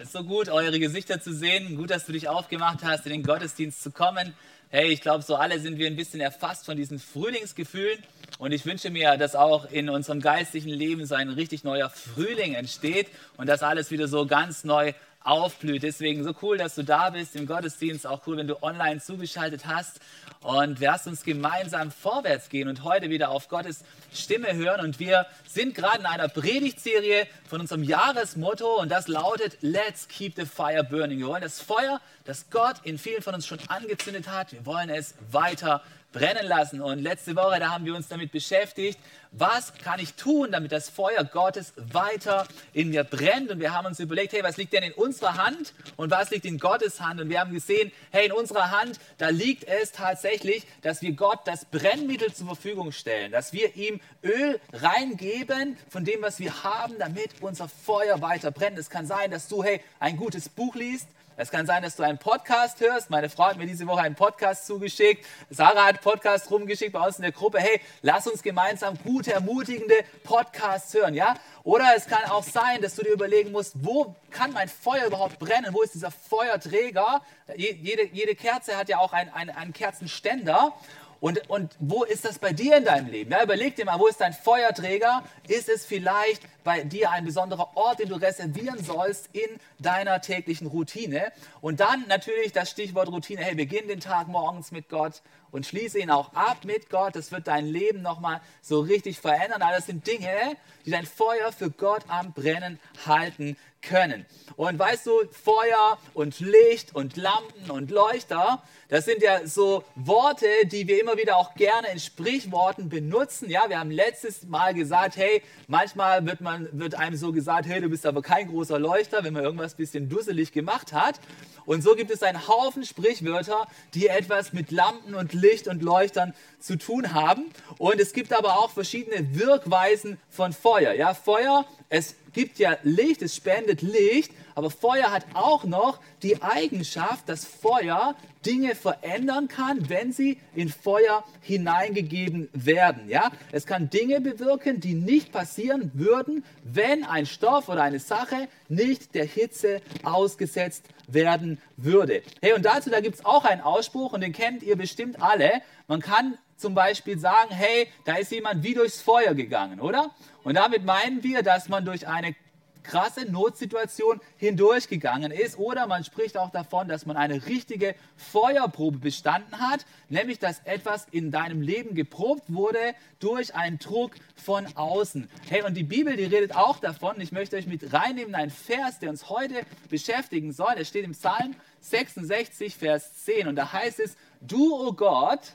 es ist so gut, eure Gesichter zu sehen. Gut, dass du dich aufgemacht hast, in den Gottesdienst zu kommen. Hey, ich glaube, so alle sind wir ein bisschen erfasst von diesen Frühlingsgefühlen. Und ich wünsche mir, dass auch in unserem geistlichen Leben so ein richtig neuer Frühling entsteht und dass alles wieder so ganz neu aufblüht. Deswegen so cool, dass du da bist im Gottesdienst. Auch cool, wenn du online zugeschaltet hast. Und wir lassen uns gemeinsam vorwärts gehen und heute wieder auf Gottes Stimme hören. Und wir sind gerade in einer Predigtserie von unserem Jahresmotto und das lautet Let's keep the fire burning. Wir wollen das Feuer, das Gott in vielen von uns schon angezündet hat, wir wollen es weiter brennen lassen. Und letzte Woche, da haben wir uns damit beschäftigt, was kann ich tun, damit das Feuer Gottes weiter in mir brennt. Und wir haben uns überlegt, hey, was liegt denn in unserer Hand und was liegt in Gottes Hand? Und wir haben gesehen, hey, in unserer Hand, da liegt es tatsächlich, dass wir Gott das Brennmittel zur Verfügung stellen, dass wir ihm Öl reingeben von dem, was wir haben, damit unser Feuer weiter brennt. Es kann sein, dass du, hey, ein gutes Buch liest, es kann sein, dass du einen Podcast hörst. Meine Frau hat mir diese Woche einen Podcast zugeschickt. Sarah hat Podcast rumgeschickt bei uns in der Gruppe. Hey, lass uns gemeinsam gute, ermutigende Podcasts hören, ja? Oder es kann auch sein, dass du dir überlegen musst, wo kann mein Feuer überhaupt brennen? Wo ist dieser Feuerträger? Jede, jede Kerze hat ja auch einen, einen, einen Kerzenständer. Und, und wo ist das bei dir in deinem Leben? Ja, überleg dir mal, wo ist dein Feuerträger? Ist es vielleicht bei dir ein besonderer Ort, den du reservieren sollst in deiner täglichen Routine? Und dann natürlich das Stichwort Routine. Hey, beginn den Tag morgens mit Gott und schließe ihn auch ab mit Gott. Das wird dein Leben nochmal so richtig verändern. All das sind Dinge, die dein Feuer für Gott am Brennen halten können. Und weißt du, Feuer und Licht und Lampen und Leuchter, das sind ja so Worte, die wir immer wieder auch gerne in Sprichworten benutzen. Ja, wir haben letztes Mal gesagt, hey, manchmal wird, man, wird einem so gesagt, hey, du bist aber kein großer Leuchter, wenn man irgendwas ein bisschen dusselig gemacht hat. Und so gibt es einen Haufen Sprichwörter, die etwas mit Lampen und Licht und Leuchtern zu tun haben. Und es gibt aber auch verschiedene Wirkweisen von Feuer. Ja, Feuer, es gibt ja Licht, es spendet Licht, aber Feuer hat auch noch die Eigenschaft, dass Feuer Dinge verändern kann, wenn sie in Feuer hineingegeben werden. Ja? Es kann Dinge bewirken, die nicht passieren würden, wenn ein Stoff oder eine Sache nicht der Hitze ausgesetzt werden würde. Hey, und dazu, da gibt es auch einen Ausspruch und den kennt ihr bestimmt alle. Man kann zum Beispiel sagen, hey, da ist jemand wie durchs Feuer gegangen, oder? Und damit meinen wir, dass man durch eine krasse Notsituation hindurchgegangen ist. Oder man spricht auch davon, dass man eine richtige Feuerprobe bestanden hat, nämlich dass etwas in deinem Leben geprobt wurde durch einen Druck von außen. Hey, und die Bibel, die redet auch davon. Ich möchte euch mit reinnehmen, ein Vers, der uns heute beschäftigen soll. Der steht im Psalm 66, Vers 10. Und da heißt es, du, o oh Gott,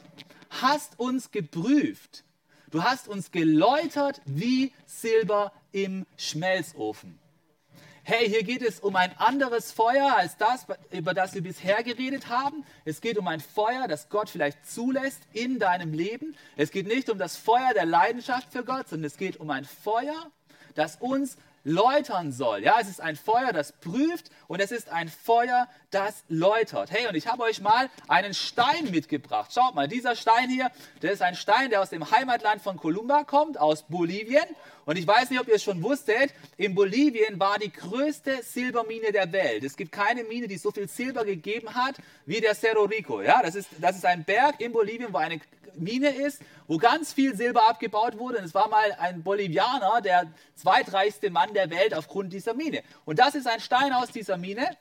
hast uns geprüft. Du hast uns geläutert wie Silber im Schmelzofen. Hey, hier geht es um ein anderes Feuer als das, über das wir bisher geredet haben. Es geht um ein Feuer, das Gott vielleicht zulässt in deinem Leben. Es geht nicht um das Feuer der Leidenschaft für Gott, sondern es geht um ein Feuer, das uns läutern soll. Ja, es ist ein Feuer, das prüft und es ist ein Feuer, das läutert. Hey, und ich habe euch mal einen Stein mitgebracht. Schaut mal, dieser Stein hier, der ist ein Stein, der aus dem Heimatland von Columba kommt, aus Bolivien. Und ich weiß nicht, ob ihr es schon wusstet, in Bolivien war die größte Silbermine der Welt. Es gibt keine Mine, die so viel Silber gegeben hat wie der Cerro Rico. Ja, das ist, das ist ein Berg in Bolivien, wo eine Mine ist, wo ganz viel Silber abgebaut wurde. Und es war mal ein Bolivianer, der zweitreichste Mann der Welt aufgrund dieser Mine. Und das ist ein Stein aus dieser Mine.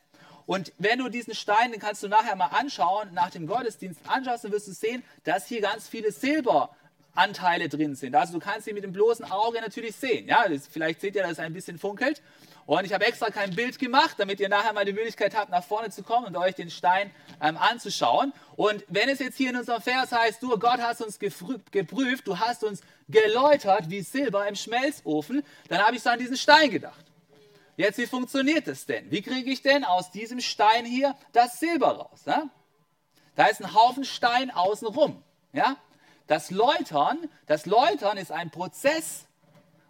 Und wenn du diesen Stein, den kannst du nachher mal anschauen, nach dem Gottesdienst anschaust, dann wirst du sehen, dass hier ganz viele Silberanteile drin sind. Also du kannst sie mit dem bloßen Auge natürlich sehen. Ja, vielleicht seht ihr, dass es ein bisschen funkelt. Und ich habe extra kein Bild gemacht, damit ihr nachher mal die Möglichkeit habt, nach vorne zu kommen und euch den Stein ähm, anzuschauen. Und wenn es jetzt hier in unserem Vers heißt, du Gott hast uns geprüft, du hast uns geläutert wie Silber im Schmelzofen, dann habe ich so an diesen Stein gedacht. Jetzt, wie funktioniert das denn? Wie kriege ich denn aus diesem Stein hier das Silber raus? Ne? Da ist ein Haufen Stein außenrum. Ja? das Läutern, das Läutern ist ein Prozess,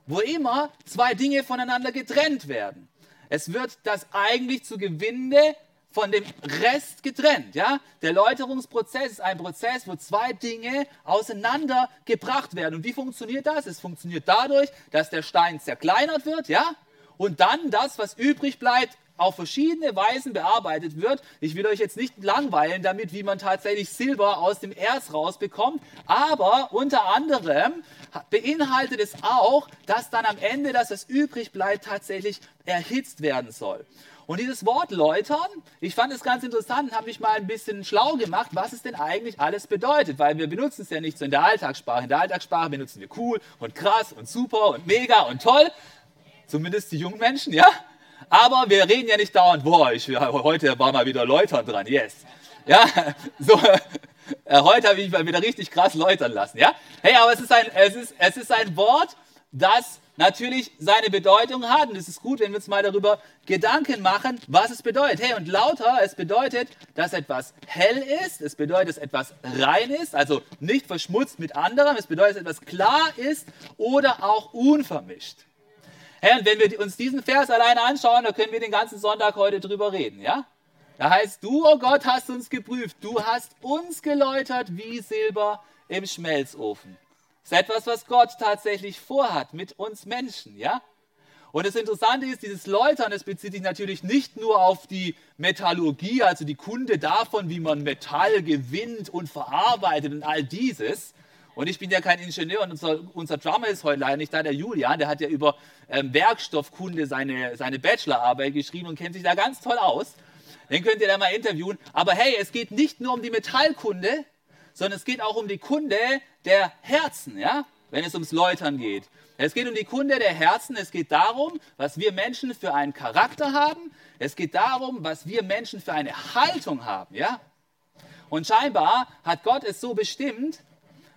wo immer zwei Dinge voneinander getrennt werden. Es wird das eigentlich zu Gewinde von dem Rest getrennt. Ja? Der Läuterungsprozess ist ein Prozess, wo zwei Dinge auseinandergebracht werden. Und wie funktioniert das? Es funktioniert dadurch, dass der Stein zerkleinert wird, ja? Und dann das, was übrig bleibt, auf verschiedene Weisen bearbeitet wird. Ich will euch jetzt nicht langweilen damit, wie man tatsächlich Silber aus dem Erz rausbekommt, aber unter anderem beinhaltet es auch, dass dann am Ende, dass es übrig bleibt, tatsächlich erhitzt werden soll. Und dieses Wort läutern, ich fand es ganz interessant und habe mich mal ein bisschen schlau gemacht, was es denn eigentlich alles bedeutet, weil wir benutzen es ja nicht so in der Alltagssprache. In der Alltagssprache benutzen wir cool und krass und super und mega und toll, zumindest die jungen Menschen, ja. Aber wir reden ja nicht dauernd, boah, ich, heute war mal wieder Läutern dran, yes. Ja, so, äh, heute habe ich mal wieder richtig krass läutern lassen, ja. Hey, aber es ist ein, es ist, es ist ein Wort, das natürlich seine Bedeutung hat. Und es ist gut, wenn wir uns mal darüber Gedanken machen, was es bedeutet. Hey, und lauter, es bedeutet, dass etwas hell ist, es bedeutet, dass etwas rein ist, also nicht verschmutzt mit anderem, es bedeutet, dass etwas klar ist oder auch unvermischt. Hey, und wenn wir uns diesen Vers alleine anschauen, dann können wir den ganzen Sonntag heute drüber reden, ja? Da heißt, du, oh Gott, hast uns geprüft, du hast uns geläutert wie Silber im Schmelzofen. Das ist etwas, was Gott tatsächlich vorhat mit uns Menschen, ja? Und das Interessante ist, dieses Läutern, das bezieht sich natürlich nicht nur auf die Metallurgie, also die Kunde davon, wie man Metall gewinnt und verarbeitet und all dieses, und ich bin ja kein Ingenieur und unser, unser Drummer ist heute leider nicht da, der Julian, der hat ja über ähm, Werkstoffkunde seine, seine Bachelorarbeit geschrieben und kennt sich da ganz toll aus. Den könnt ihr da mal interviewen. Aber hey, es geht nicht nur um die Metallkunde, sondern es geht auch um die Kunde der Herzen, ja, wenn es ums Läutern geht. Es geht um die Kunde der Herzen. Es geht darum, was wir Menschen für einen Charakter haben. Es geht darum, was wir Menschen für eine Haltung haben, ja. Und scheinbar hat Gott es so bestimmt,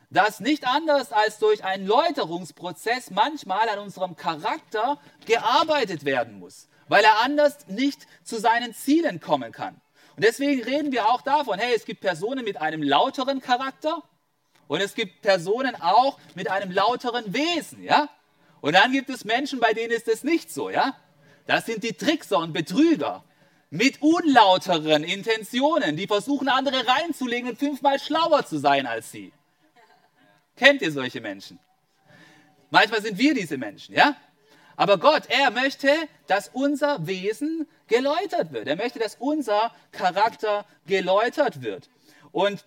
dass nicht anders als durch einen Läuterungsprozess manchmal an unserem Charakter gearbeitet werden muss, weil er anders nicht zu seinen Zielen kommen kann. Und deswegen reden wir auch davon, hey, es gibt Personen mit einem lauteren Charakter und es gibt Personen auch mit einem lauteren Wesen, ja? Und dann gibt es Menschen, bei denen ist es nicht so, ja? Das sind die Trickser und Betrüger mit unlauteren Intentionen, die versuchen, andere reinzulegen und fünfmal schlauer zu sein als sie. Kennt ihr solche Menschen? Manchmal sind wir diese Menschen, ja? Aber Gott, er möchte, dass unser Wesen geläutert wird. Er möchte, dass unser Charakter geläutert wird. Und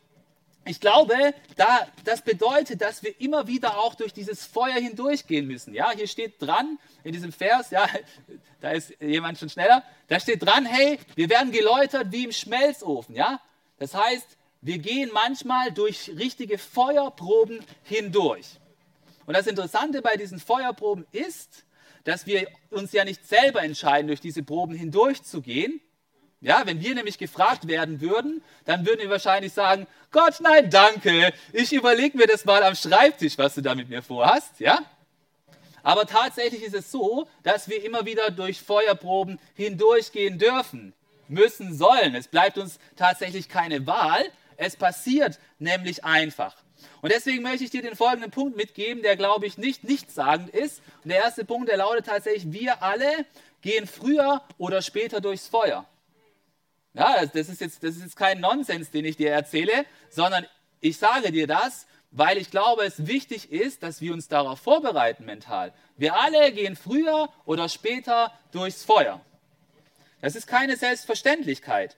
ich glaube, da, das bedeutet, dass wir immer wieder auch durch dieses Feuer hindurchgehen müssen. Ja, hier steht dran in diesem Vers, ja, da ist jemand schon schneller, da steht dran, hey, wir werden geläutert wie im Schmelzofen. Ja, das heißt, wir gehen manchmal durch richtige Feuerproben hindurch. Und das Interessante bei diesen Feuerproben ist, dass wir uns ja nicht selber entscheiden, durch diese Proben hindurchzugehen. Ja, wenn wir nämlich gefragt werden würden, dann würden wir wahrscheinlich sagen, Gott, nein, danke, ich überlege mir das mal am Schreibtisch, was du da mit mir vorhast, ja? Aber tatsächlich ist es so, dass wir immer wieder durch Feuerproben hindurchgehen dürfen, müssen, sollen. Es bleibt uns tatsächlich keine Wahl, es passiert nämlich einfach. Und deswegen möchte ich dir den folgenden Punkt mitgeben, der, glaube ich, nicht nichtssagend ist. Und der erste Punkt, der lautet tatsächlich, wir alle gehen früher oder später durchs Feuer. Ja, das ist jetzt, das ist jetzt kein Nonsens, den ich dir erzähle, sondern ich sage dir das, weil ich glaube, es wichtig ist, dass wir uns darauf vorbereiten mental. Wir alle gehen früher oder später durchs Feuer. Das ist keine Selbstverständlichkeit.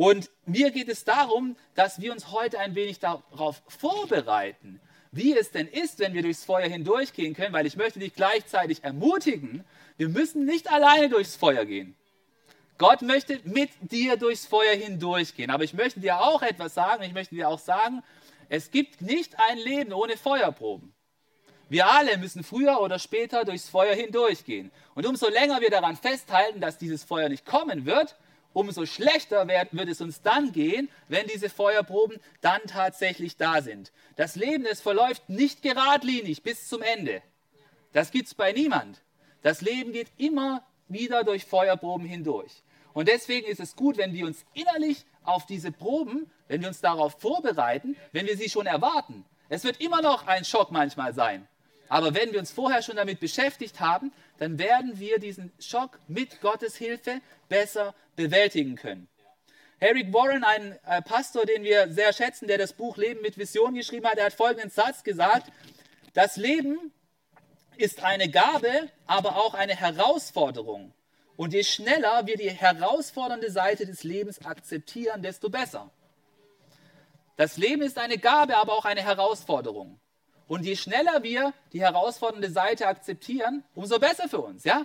Und mir geht es darum, dass wir uns heute ein wenig darauf vorbereiten, wie es denn ist, wenn wir durchs Feuer hindurchgehen können, weil ich möchte dich gleichzeitig ermutigen, wir müssen nicht alleine durchs Feuer gehen. Gott möchte mit dir durchs Feuer hindurchgehen. Aber ich möchte dir auch etwas sagen. Ich möchte dir auch sagen, es gibt nicht ein Leben ohne Feuerproben. Wir alle müssen früher oder später durchs Feuer hindurchgehen. Und umso länger wir daran festhalten, dass dieses Feuer nicht kommen wird, umso schlechter wird es uns dann gehen, wenn diese Feuerproben dann tatsächlich da sind. Das Leben, es verläuft nicht geradlinig bis zum Ende. Das gibt es bei niemand. Das Leben geht immer wieder durch Feuerproben hindurch. Und deswegen ist es gut, wenn wir uns innerlich auf diese Proben, wenn wir uns darauf vorbereiten, wenn wir sie schon erwarten. Es wird immer noch ein Schock manchmal sein. Aber wenn wir uns vorher schon damit beschäftigt haben, dann werden wir diesen Schock mit Gottes Hilfe besser bewältigen können. Eric Warren, ein äh, Pastor, den wir sehr schätzen, der das Buch Leben mit Vision geschrieben hat, der hat folgenden Satz gesagt, das Leben ist eine Gabe, aber auch eine Herausforderung. Und je schneller wir die herausfordernde Seite des Lebens akzeptieren, desto besser. Das Leben ist eine Gabe, aber auch eine Herausforderung. Und je schneller wir die herausfordernde Seite akzeptieren, umso besser für uns, ja?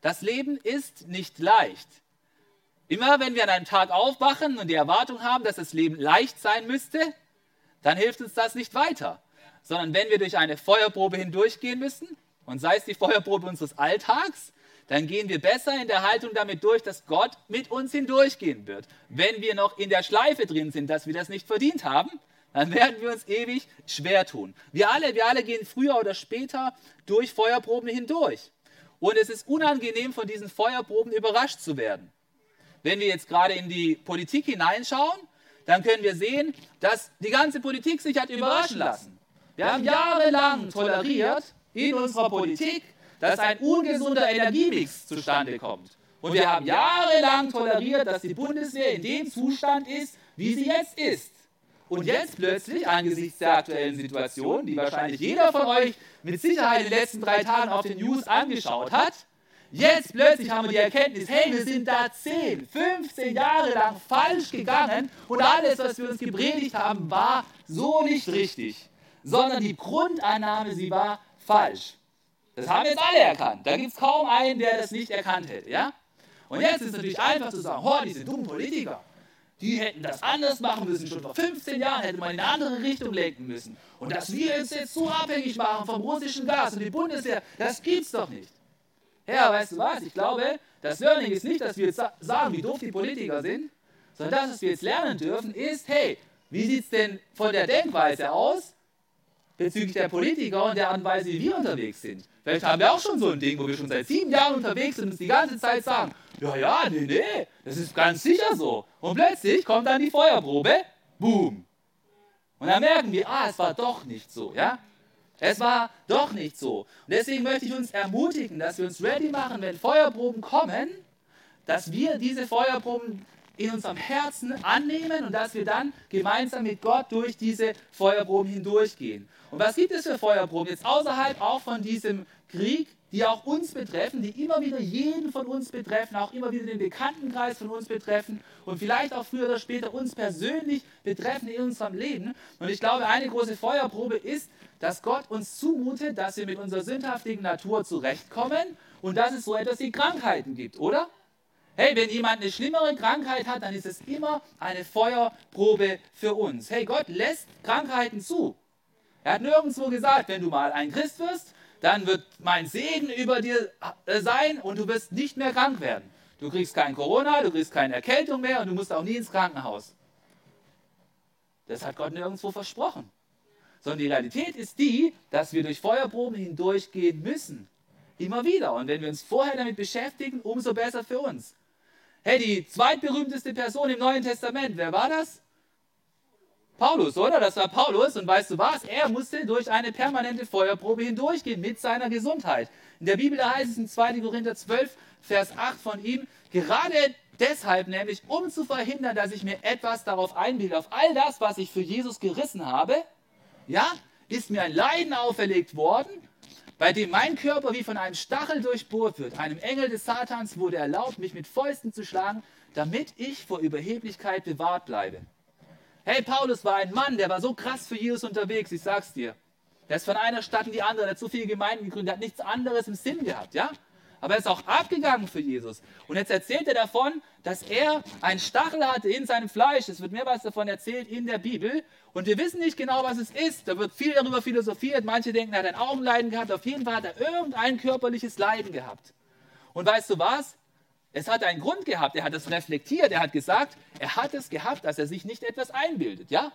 Das Leben ist nicht leicht. Immer wenn wir an einem Tag aufwachen und die Erwartung haben, dass das Leben leicht sein müsste, dann hilft uns das nicht weiter. Sondern wenn wir durch eine Feuerprobe hindurchgehen müssen, und sei es die Feuerprobe unseres Alltags, dann gehen wir besser in der Haltung damit durch, dass Gott mit uns hindurchgehen wird. Wenn wir noch in der Schleife drin sind, dass wir das nicht verdient haben, dann werden wir uns ewig schwer tun. Wir alle, wir alle gehen früher oder später durch Feuerproben hindurch. Und es ist unangenehm, von diesen Feuerproben überrascht zu werden. Wenn wir jetzt gerade in die Politik hineinschauen, dann können wir sehen, dass die ganze Politik sich hat überraschen lassen. Wir haben jahrelang toleriert in unserer Politik, dass ein ungesunder Energiemix zustande kommt. Und wir haben jahrelang toleriert, dass die Bundeswehr in dem Zustand ist, wie sie jetzt ist. Und jetzt plötzlich, angesichts der aktuellen Situation, die wahrscheinlich jeder von euch mit Sicherheit in den letzten drei Tagen auf den News angeschaut hat, Jetzt plötzlich haben wir die Erkenntnis, hey, wir sind da 10, 15 Jahre lang falsch gegangen und alles, was wir uns gepredigt haben, war so nicht richtig, sondern die Grundannahme, sie war falsch. Das haben jetzt alle erkannt. Da gibt es kaum einen, der das nicht erkannt hätte. Ja? Und jetzt ist es natürlich einfach zu sagen, oh, diese dummen Politiker, die hätten das anders machen müssen. Schon vor 15 Jahren hätte man in eine andere Richtung lenken müssen. Und dass wir uns jetzt so abhängig machen vom russischen Gas und die Bundeswehr, das gibt's doch nicht. Ja, weißt du was? Ich glaube, das Learning ist nicht, dass wir jetzt sagen, wie doof die Politiker sind, sondern das, was wir jetzt lernen dürfen, ist, hey, wie sieht es denn von der Denkweise aus bezüglich der Politiker und der Art und Weise, wie wir unterwegs sind? Vielleicht haben wir auch schon so ein Ding, wo wir schon seit sieben Jahren unterwegs sind und uns die ganze Zeit sagen, ja, ja, nee, nee, das ist ganz sicher so. Und plötzlich kommt dann die Feuerprobe, boom. Und dann merken wir, ah, es war doch nicht so, ja? Es war doch nicht so. Und deswegen möchte ich uns ermutigen, dass wir uns ready machen, wenn Feuerproben kommen, dass wir diese Feuerproben in unserem Herzen annehmen und dass wir dann gemeinsam mit Gott durch diese Feuerproben hindurchgehen. Und was gibt es für Feuerproben jetzt außerhalb auch von diesem Krieg, die auch uns betreffen, die immer wieder jeden von uns betreffen, auch immer wieder den Bekanntenkreis von uns betreffen und vielleicht auch früher oder später uns persönlich betreffen in unserem Leben. Und ich glaube, eine große Feuerprobe ist, dass Gott uns zumutet, dass wir mit unserer sündhaftigen Natur zurechtkommen und dass es so etwas wie Krankheiten gibt, oder? Hey, wenn jemand eine schlimmere Krankheit hat, dann ist es immer eine Feuerprobe für uns. Hey, Gott lässt Krankheiten zu. Er hat nirgendwo gesagt, wenn du mal ein Christ wirst, dann wird mein Segen über dir äh, sein und du wirst nicht mehr krank werden. Du kriegst kein Corona, du kriegst keine Erkältung mehr und du musst auch nie ins Krankenhaus. Das hat Gott nirgendwo versprochen. Sondern die Realität ist die, dass wir durch Feuerproben hindurchgehen müssen. Immer wieder. Und wenn wir uns vorher damit beschäftigen, umso besser für uns. Hey, die zweitberühmteste Person im Neuen Testament, wer war das? Paulus, oder? Das war Paulus. Und weißt du was? Er musste durch eine permanente Feuerprobe hindurchgehen mit seiner Gesundheit. In der Bibel heißt es in 2. Korinther 12, Vers 8 von ihm, gerade deshalb nämlich, um zu verhindern, dass ich mir etwas darauf einbilde, auf all das, was ich für Jesus gerissen habe, ja, ist mir ein Leiden auferlegt worden, bei dem mein Körper wie von einem Stachel durchbohrt wird. Einem Engel des Satans wurde erlaubt, mich mit Fäusten zu schlagen, damit ich vor Überheblichkeit bewahrt bleibe. Hey, Paulus war ein Mann, der war so krass für Jesus unterwegs, ich sag's dir. Der ist von einer Stadt in die andere, der hat so viele Gemeinden gegründet, der hat nichts anderes im Sinn gehabt, ja? aber er ist auch abgegangen für Jesus. Und jetzt erzählt er davon, dass er einen Stachel hatte in seinem Fleisch. Es wird mehrmals davon erzählt in der Bibel. Und wir wissen nicht genau, was es ist. Da wird viel darüber philosophiert. Manche denken, er hat ein Augenleiden gehabt. Auf jeden Fall hat er irgendein körperliches Leiden gehabt. Und weißt du was? Es hat einen Grund gehabt. Er hat es reflektiert. Er hat gesagt, er hat es gehabt, dass er sich nicht etwas einbildet. Ja?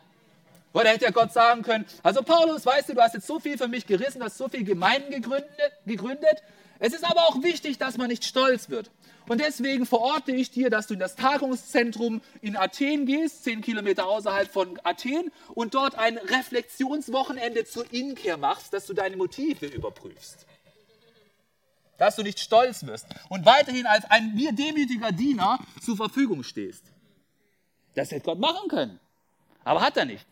Oder hätte ja Gott sagen können, also Paulus, weißt du, du hast jetzt so viel für mich gerissen, hast so viele Gemeinden gegründet, gegründet es ist aber auch wichtig, dass man nicht stolz wird. Und deswegen verorte ich dir, dass du in das Tagungszentrum in Athen gehst, zehn Kilometer außerhalb von Athen, und dort ein Reflexionswochenende zur Inkehr machst, dass du deine Motive überprüfst. Dass du nicht stolz wirst und weiterhin als ein mir demütiger Diener zur Verfügung stehst. Das hätte Gott machen können. Aber hat er nicht.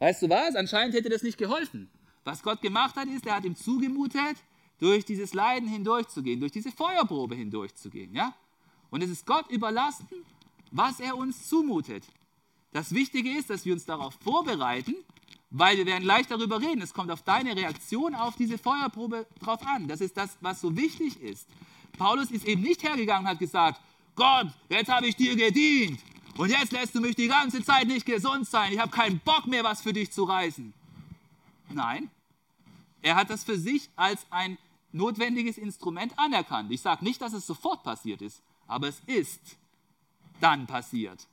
Weißt du was? Anscheinend hätte das nicht geholfen. Was Gott gemacht hat, ist, er hat ihm zugemutet, durch dieses Leiden hindurchzugehen, durch diese Feuerprobe hindurchzugehen. Ja? Und es ist Gott überlassen, was er uns zumutet. Das Wichtige ist, dass wir uns darauf vorbereiten, weil wir werden gleich darüber reden. Es kommt auf deine Reaktion auf diese Feuerprobe drauf an. Das ist das, was so wichtig ist. Paulus ist eben nicht hergegangen und hat gesagt, Gott, jetzt habe ich dir gedient und jetzt lässt du mich die ganze Zeit nicht gesund sein. Ich habe keinen Bock mehr, was für dich zu reißen. Nein, er hat das für sich als ein notwendiges Instrument anerkannt. Ich sage nicht, dass es sofort passiert ist, aber es ist dann passiert.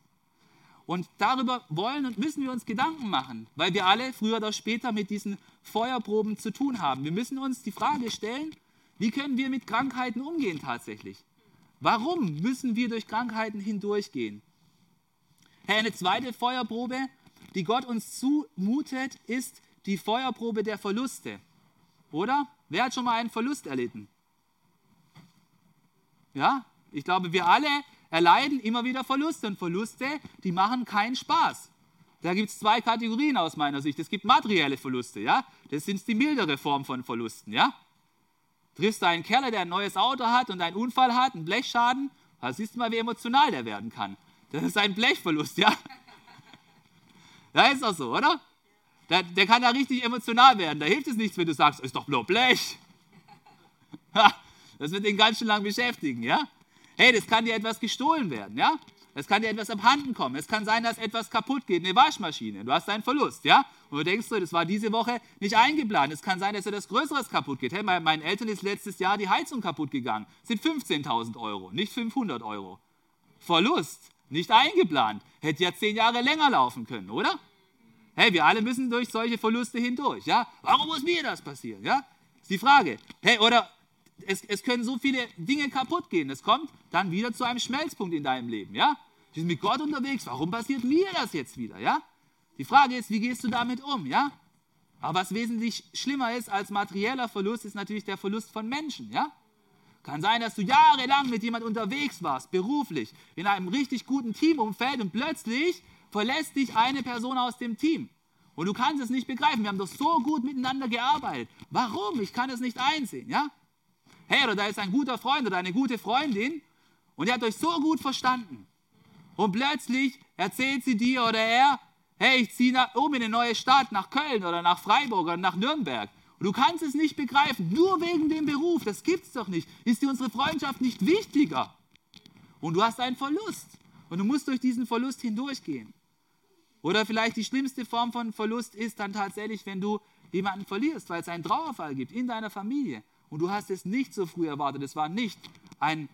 Und darüber wollen und müssen wir uns Gedanken machen, weil wir alle früher oder später mit diesen Feuerproben zu tun haben. Wir müssen uns die Frage stellen, wie können wir mit Krankheiten umgehen tatsächlich? Warum müssen wir durch Krankheiten hindurchgehen? Eine zweite Feuerprobe, die Gott uns zumutet, ist die Feuerprobe der Verluste. Oder? Wer hat schon mal einen Verlust erlitten? Ja, ich glaube, wir alle erleiden immer wieder Verluste und Verluste, die machen keinen Spaß. Da gibt es zwei Kategorien aus meiner Sicht. Es gibt materielle Verluste, ja. Das sind die mildere Form von Verlusten, ja. Triffst du einen Kerl, der ein neues Auto hat und einen Unfall hat, einen Blechschaden, da siehst du mal, wie emotional der werden kann. Das ist ein Blechverlust, ja. Da ist doch so, oder? Der, der kann da richtig emotional werden. Da hilft es nichts, wenn du sagst, ist doch nur Blech. das wird ihn ganz schön lang beschäftigen, ja? Hey, das kann dir etwas gestohlen werden, ja? Es kann dir etwas abhanden kommen. Es kann sein, dass etwas kaputt geht, eine Waschmaschine. Du hast einen Verlust, ja? Und du denkst so, das war diese Woche nicht eingeplant. Es kann sein, dass etwas Größeres kaputt geht. Hey, meinen Eltern ist letztes Jahr die Heizung kaputt gegangen. Das sind 15.000 Euro, nicht 500 Euro. Verlust, nicht eingeplant. Hätte ja zehn Jahre länger laufen können, oder? Hey, wir alle müssen durch solche Verluste hindurch. Ja? Warum muss mir das passieren? Ja? Ist die Frage. Hey, oder es, es können so viele Dinge kaputt gehen. Es kommt dann wieder zu einem Schmelzpunkt in deinem Leben. Ja? Du bist mit Gott unterwegs. Warum passiert mir das jetzt wieder? Ja? Die Frage ist, wie gehst du damit um? Ja? Aber was wesentlich schlimmer ist als materieller Verlust, ist natürlich der Verlust von Menschen. Ja? Kann sein, dass du jahrelang mit jemand unterwegs warst, beruflich, in einem richtig guten Teamumfeld und plötzlich verlässt dich eine Person aus dem Team. Und du kannst es nicht begreifen. Wir haben doch so gut miteinander gearbeitet. Warum? Ich kann es nicht einsehen. Ja? Hey, oder da ist ein guter Freund oder eine gute Freundin und ihr habt euch so gut verstanden. Und plötzlich erzählt sie dir oder er, hey, ich ziehe um in eine neue Stadt, nach Köln oder nach Freiburg oder nach Nürnberg. Und du kannst es nicht begreifen, nur wegen dem Beruf, das gibt es doch nicht. Ist dir unsere Freundschaft nicht wichtiger? Und du hast einen Verlust. Und du musst durch diesen Verlust hindurchgehen. Oder vielleicht die schlimmste Form von Verlust ist dann tatsächlich, wenn du jemanden verlierst, weil es einen Trauerfall gibt in deiner Familie und du hast es nicht so früh erwartet. Es war nicht ein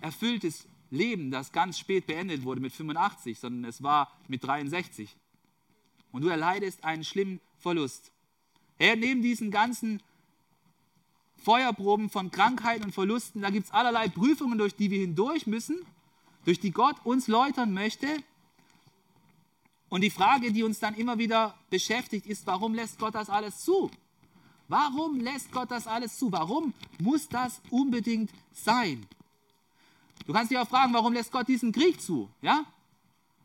erfülltes Leben, das ganz spät beendet wurde mit 85, sondern es war mit 63. Und du erleidest einen schlimmen Verlust. Er neben diesen ganzen Feuerproben von Krankheiten und Verlusten, da gibt es allerlei Prüfungen, durch die wir hindurch müssen, durch die Gott uns läutern möchte, und die Frage, die uns dann immer wieder beschäftigt, ist, warum lässt Gott das alles zu? Warum lässt Gott das alles zu? Warum muss das unbedingt sein? Du kannst dich auch fragen, warum lässt Gott diesen Krieg zu? Ja?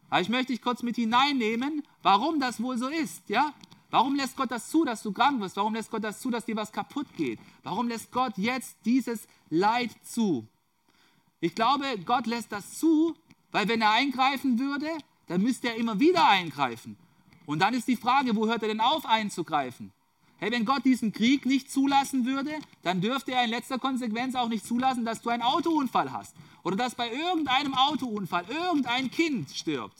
Aber ich möchte dich kurz mit hineinnehmen, warum das wohl so ist. Ja? Warum lässt Gott das zu, dass du krank wirst? Warum lässt Gott das zu, dass dir was kaputt geht? Warum lässt Gott jetzt dieses Leid zu? Ich glaube, Gott lässt das zu, weil wenn er eingreifen würde, dann müsste er immer wieder eingreifen. Und dann ist die Frage, wo hört er denn auf einzugreifen? Hey, wenn Gott diesen Krieg nicht zulassen würde, dann dürfte er in letzter Konsequenz auch nicht zulassen, dass du einen Autounfall hast. Oder dass bei irgendeinem Autounfall irgendein Kind stirbt.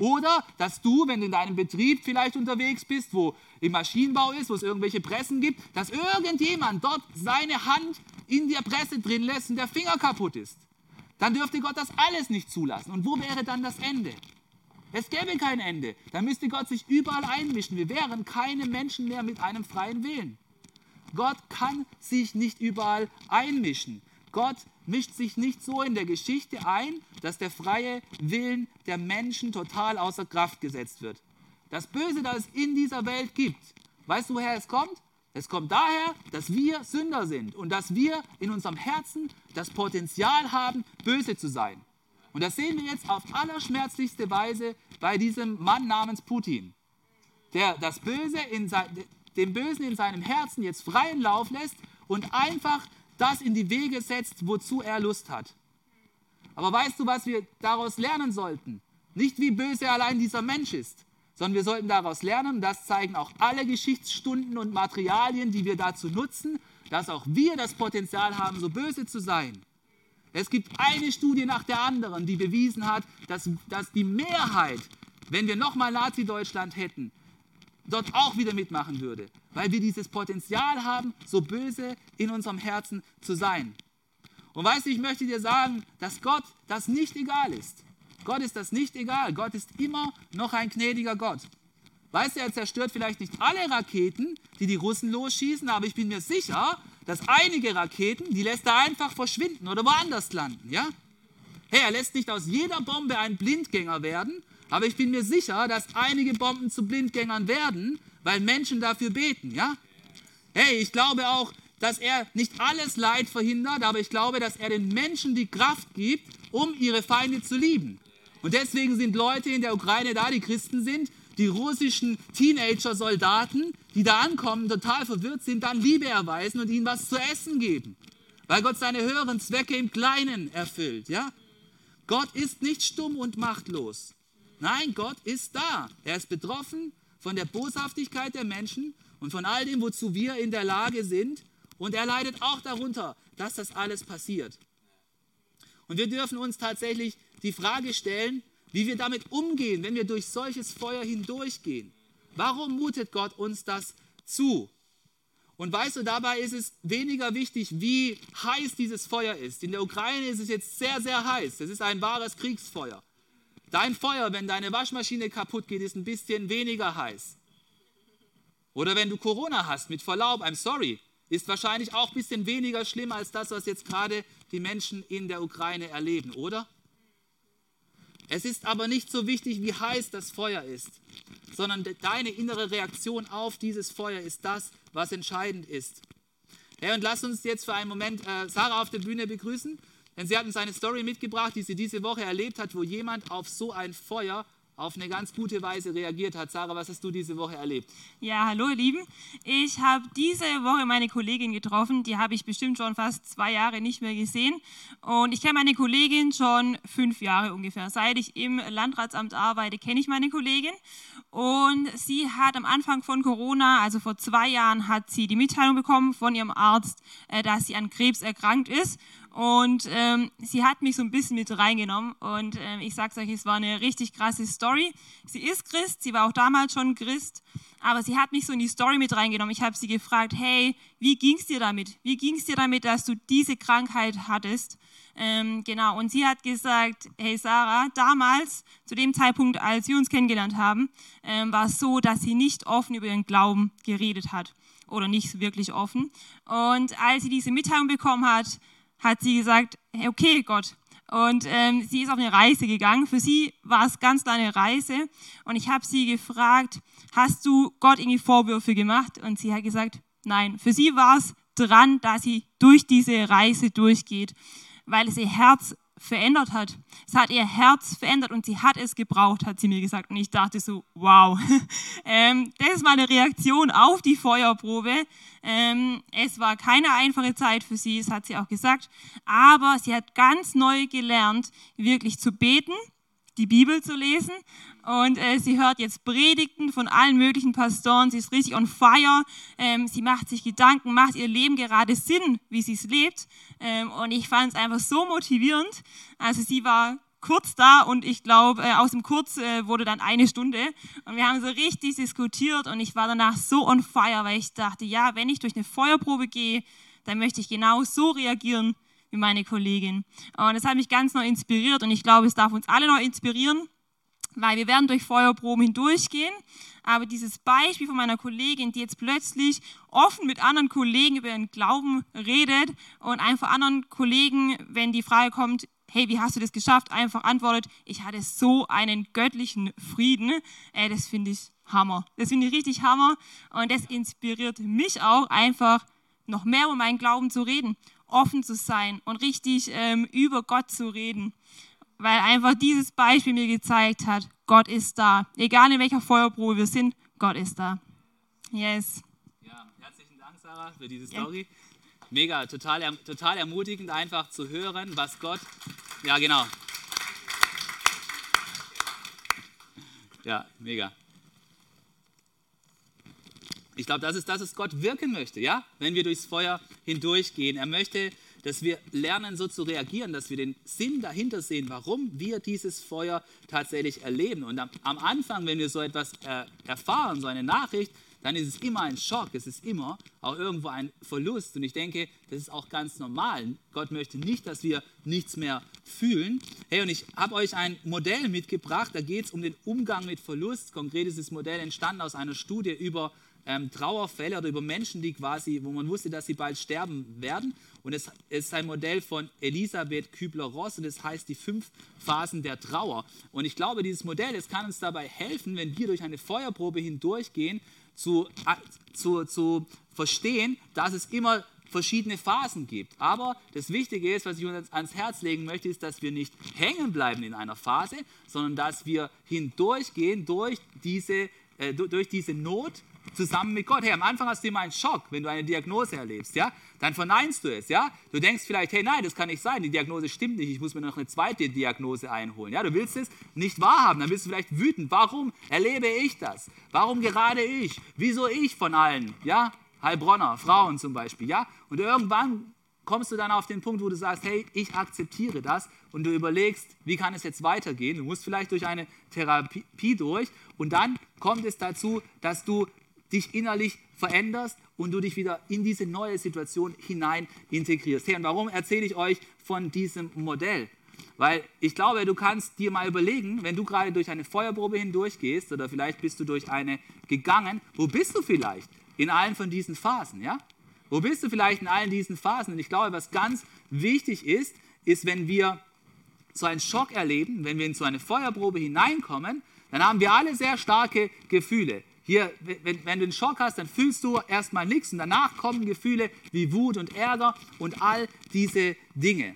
Oder dass du, wenn du in deinem Betrieb vielleicht unterwegs bist, wo im Maschinenbau ist, wo es irgendwelche Pressen gibt, dass irgendjemand dort seine Hand in der Presse drin lässt und der Finger kaputt ist. Dann dürfte Gott das alles nicht zulassen. Und wo wäre dann das Ende? Es gäbe kein Ende. Da müsste Gott sich überall einmischen. Wir wären keine Menschen mehr mit einem freien Willen. Gott kann sich nicht überall einmischen. Gott mischt sich nicht so in der Geschichte ein, dass der freie Willen der Menschen total außer Kraft gesetzt wird. Das Böse, das es in dieser Welt gibt, weißt du, woher es kommt? Es kommt daher, dass wir Sünder sind und dass wir in unserem Herzen das Potenzial haben, böse zu sein. Und das sehen wir jetzt auf allerschmerzlichste Weise bei diesem Mann namens Putin, der das Böse in sein, dem Bösen in seinem Herzen jetzt freien Lauf lässt und einfach das in die Wege setzt, wozu er Lust hat. Aber weißt du, was wir daraus lernen sollten? Nicht wie böse allein dieser Mensch ist, sondern wir sollten daraus lernen, das zeigen auch alle Geschichtsstunden und Materialien, die wir dazu nutzen, dass auch wir das Potenzial haben, so böse zu sein. Es gibt eine Studie nach der anderen, die bewiesen hat, dass, dass die Mehrheit, wenn wir nochmal Nazi-Deutschland hätten, dort auch wieder mitmachen würde, weil wir dieses Potenzial haben, so böse in unserem Herzen zu sein. Und weißt du, ich möchte dir sagen, dass Gott das nicht egal ist. Gott ist das nicht egal. Gott ist immer noch ein gnädiger Gott. Weißt du, er zerstört vielleicht nicht alle Raketen, die die Russen losschießen, aber ich bin mir sicher, dass einige Raketen, die lässt er einfach verschwinden oder woanders landen, ja? Hey, er lässt nicht aus jeder Bombe ein Blindgänger werden, aber ich bin mir sicher, dass einige Bomben zu Blindgängern werden, weil Menschen dafür beten, ja? Hey, ich glaube auch, dass er nicht alles Leid verhindert, aber ich glaube, dass er den Menschen die Kraft gibt, um ihre Feinde zu lieben. Und deswegen sind Leute in der Ukraine da, die Christen sind, die russischen Teenager-Soldaten, die da ankommen, total verwirrt sind, dann Liebe erweisen und ihnen was zu essen geben. Weil Gott seine höheren Zwecke im Kleinen erfüllt, ja? Gott ist nicht stumm und machtlos. Nein, Gott ist da. Er ist betroffen von der Boshaftigkeit der Menschen und von all dem, wozu wir in der Lage sind. Und er leidet auch darunter, dass das alles passiert. Und wir dürfen uns tatsächlich die Frage stellen, wie wir damit umgehen, wenn wir durch solches Feuer hindurchgehen. Warum mutet Gott uns das zu? Und weißt du, dabei ist es weniger wichtig, wie heiß dieses Feuer ist. In der Ukraine ist es jetzt sehr, sehr heiß. Es ist ein wahres Kriegsfeuer. Dein Feuer, wenn deine Waschmaschine kaputt geht, ist ein bisschen weniger heiß. Oder wenn du Corona hast, mit Verlaub, I'm sorry, ist wahrscheinlich auch ein bisschen weniger schlimm als das, was jetzt gerade die Menschen in der Ukraine erleben, oder? Es ist aber nicht so wichtig, wie heiß das Feuer ist, sondern deine innere Reaktion auf dieses Feuer ist das, was entscheidend ist. Hey, und lass uns jetzt für einen Moment äh, Sarah auf der Bühne begrüßen. Denn sie hat uns eine Story mitgebracht, die sie diese Woche erlebt hat, wo jemand auf so ein Feuer auf eine ganz gute Weise reagiert hat. Sarah, was hast du diese Woche erlebt? Ja, hallo ihr Lieben. Ich habe diese Woche meine Kollegin getroffen, die habe ich bestimmt schon fast zwei Jahre nicht mehr gesehen. Und ich kenne meine Kollegin schon fünf Jahre ungefähr. Seit ich im Landratsamt arbeite, kenne ich meine Kollegin. Und sie hat am Anfang von Corona, also vor zwei Jahren, hat sie die Mitteilung bekommen von ihrem Arzt, äh, dass sie an Krebs erkrankt ist. Und ähm, sie hat mich so ein bisschen mit reingenommen. Und ähm, ich sag's euch, es war eine richtig krasse Story. Sie ist Christ, sie war auch damals schon Christ, aber sie hat mich so in die Story mit reingenommen. Ich habe sie gefragt, hey, wie ging's dir damit? Wie ging's dir damit, dass du diese Krankheit hattest? Ähm, genau, und sie hat gesagt, hey Sarah, damals, zu dem Zeitpunkt, als wir uns kennengelernt haben, ähm, war es so, dass sie nicht offen über ihren Glauben geredet hat oder nicht wirklich offen. Und als sie diese Mitteilung bekommen hat, hat sie gesagt, okay Gott. Und ähm, sie ist auf eine Reise gegangen. Für sie war es ganz klar Reise. Und ich habe sie gefragt, hast du Gott irgendwie Vorwürfe gemacht? Und sie hat gesagt, nein. Für sie war es dran, dass sie durch diese Reise durchgeht, weil es ihr Herz verändert hat. Es hat ihr Herz verändert und sie hat es gebraucht, hat sie mir gesagt. Und ich dachte so, wow, ähm, das ist meine Reaktion auf die Feuerprobe. Ähm, es war keine einfache Zeit für sie, das hat sie auch gesagt. Aber sie hat ganz neu gelernt, wirklich zu beten, die Bibel zu lesen und äh, sie hört jetzt Predigten von allen möglichen Pastoren. Sie ist richtig on fire. Ähm, sie macht sich Gedanken, macht ihr Leben gerade Sinn, wie sie es lebt. Ähm, und ich fand es einfach so motivierend. Also sie war kurz da und ich glaube, äh, aus dem Kurz äh, wurde dann eine Stunde und wir haben so richtig diskutiert und ich war danach so on fire, weil ich dachte, ja, wenn ich durch eine Feuerprobe gehe, dann möchte ich genau so reagieren wie meine Kollegin. Und das hat mich ganz neu inspiriert und ich glaube, es darf uns alle noch inspirieren, weil wir werden durch Feuerproben hindurchgehen. Aber dieses Beispiel von meiner Kollegin, die jetzt plötzlich offen mit anderen Kollegen über ihren Glauben redet und einfach anderen Kollegen, wenn die Frage kommt, hey, wie hast du das geschafft, einfach antwortet, ich hatte so einen göttlichen Frieden. Äh, das finde ich Hammer. Das finde ich richtig Hammer und das inspiriert mich auch einfach noch mehr um meinen Glauben zu reden, offen zu sein und richtig ähm, über Gott zu reden weil einfach dieses Beispiel mir gezeigt hat, Gott ist da. Egal in welcher Feuerprobe wir sind, Gott ist da. Yes. Ja, herzlichen Dank, Sarah, für diese Story. Ja. Mega, total, total ermutigend, einfach zu hören, was Gott. Ja, genau. Ja, mega. Ich glaube, das ist, das ist Gott wirken möchte, ja? Wenn wir durchs Feuer hindurchgehen. Er möchte dass wir lernen, so zu reagieren, dass wir den Sinn dahinter sehen, warum wir dieses Feuer tatsächlich erleben. Und am, am Anfang, wenn wir so etwas äh, erfahren, so eine Nachricht, dann ist es immer ein Schock, es ist immer auch irgendwo ein Verlust. Und ich denke, das ist auch ganz normal. Gott möchte nicht, dass wir nichts mehr fühlen. Hey, und ich habe euch ein Modell mitgebracht, da geht es um den Umgang mit Verlust. Konkret ist das Modell entstanden aus einer Studie über ähm, Trauerfälle oder über Menschen, die quasi, wo man wusste, dass sie bald sterben werden. Und es ist ein Modell von Elisabeth Kübler-Ross und es heißt die fünf Phasen der Trauer. Und ich glaube, dieses Modell, es kann uns dabei helfen, wenn wir durch eine Feuerprobe hindurchgehen, zu, zu, zu verstehen, dass es immer verschiedene Phasen gibt. Aber das Wichtige ist, was ich uns ans Herz legen möchte, ist, dass wir nicht hängen bleiben in einer Phase, sondern dass wir hindurchgehen durch diese, äh, durch diese Not zusammen mit Gott. Hey, am Anfang hast du immer einen Schock, wenn du eine Diagnose erlebst, ja? Dann verneinst du es, ja? Du denkst vielleicht, hey, nein, das kann nicht sein, die Diagnose stimmt nicht, ich muss mir noch eine zweite Diagnose einholen, ja? Du willst es nicht wahrhaben, dann bist du vielleicht wütend. Warum erlebe ich das? Warum gerade ich? Wieso ich von allen, ja? Heilbronner, Frauen zum Beispiel, ja? Und irgendwann kommst du dann auf den Punkt, wo du sagst, hey, ich akzeptiere das und du überlegst, wie kann es jetzt weitergehen? Du musst vielleicht durch eine Therapie durch und dann kommt es dazu, dass du dich innerlich veränderst und du dich wieder in diese neue Situation hinein integrierst. Hey, und warum erzähle ich euch von diesem Modell? Weil ich glaube, du kannst dir mal überlegen, wenn du gerade durch eine Feuerprobe hindurchgehst oder vielleicht bist du durch eine gegangen, wo bist du vielleicht in allen von diesen Phasen, ja? Wo bist du vielleicht in allen diesen Phasen? Und ich glaube, was ganz wichtig ist, ist, wenn wir so einen Schock erleben, wenn wir in so eine Feuerprobe hineinkommen, dann haben wir alle sehr starke Gefühle. Hier, wenn, wenn, du einen Schock hast, dann fühlst du erstmal nichts und danach kommen Gefühle wie Wut und Ärger und all diese Dinge.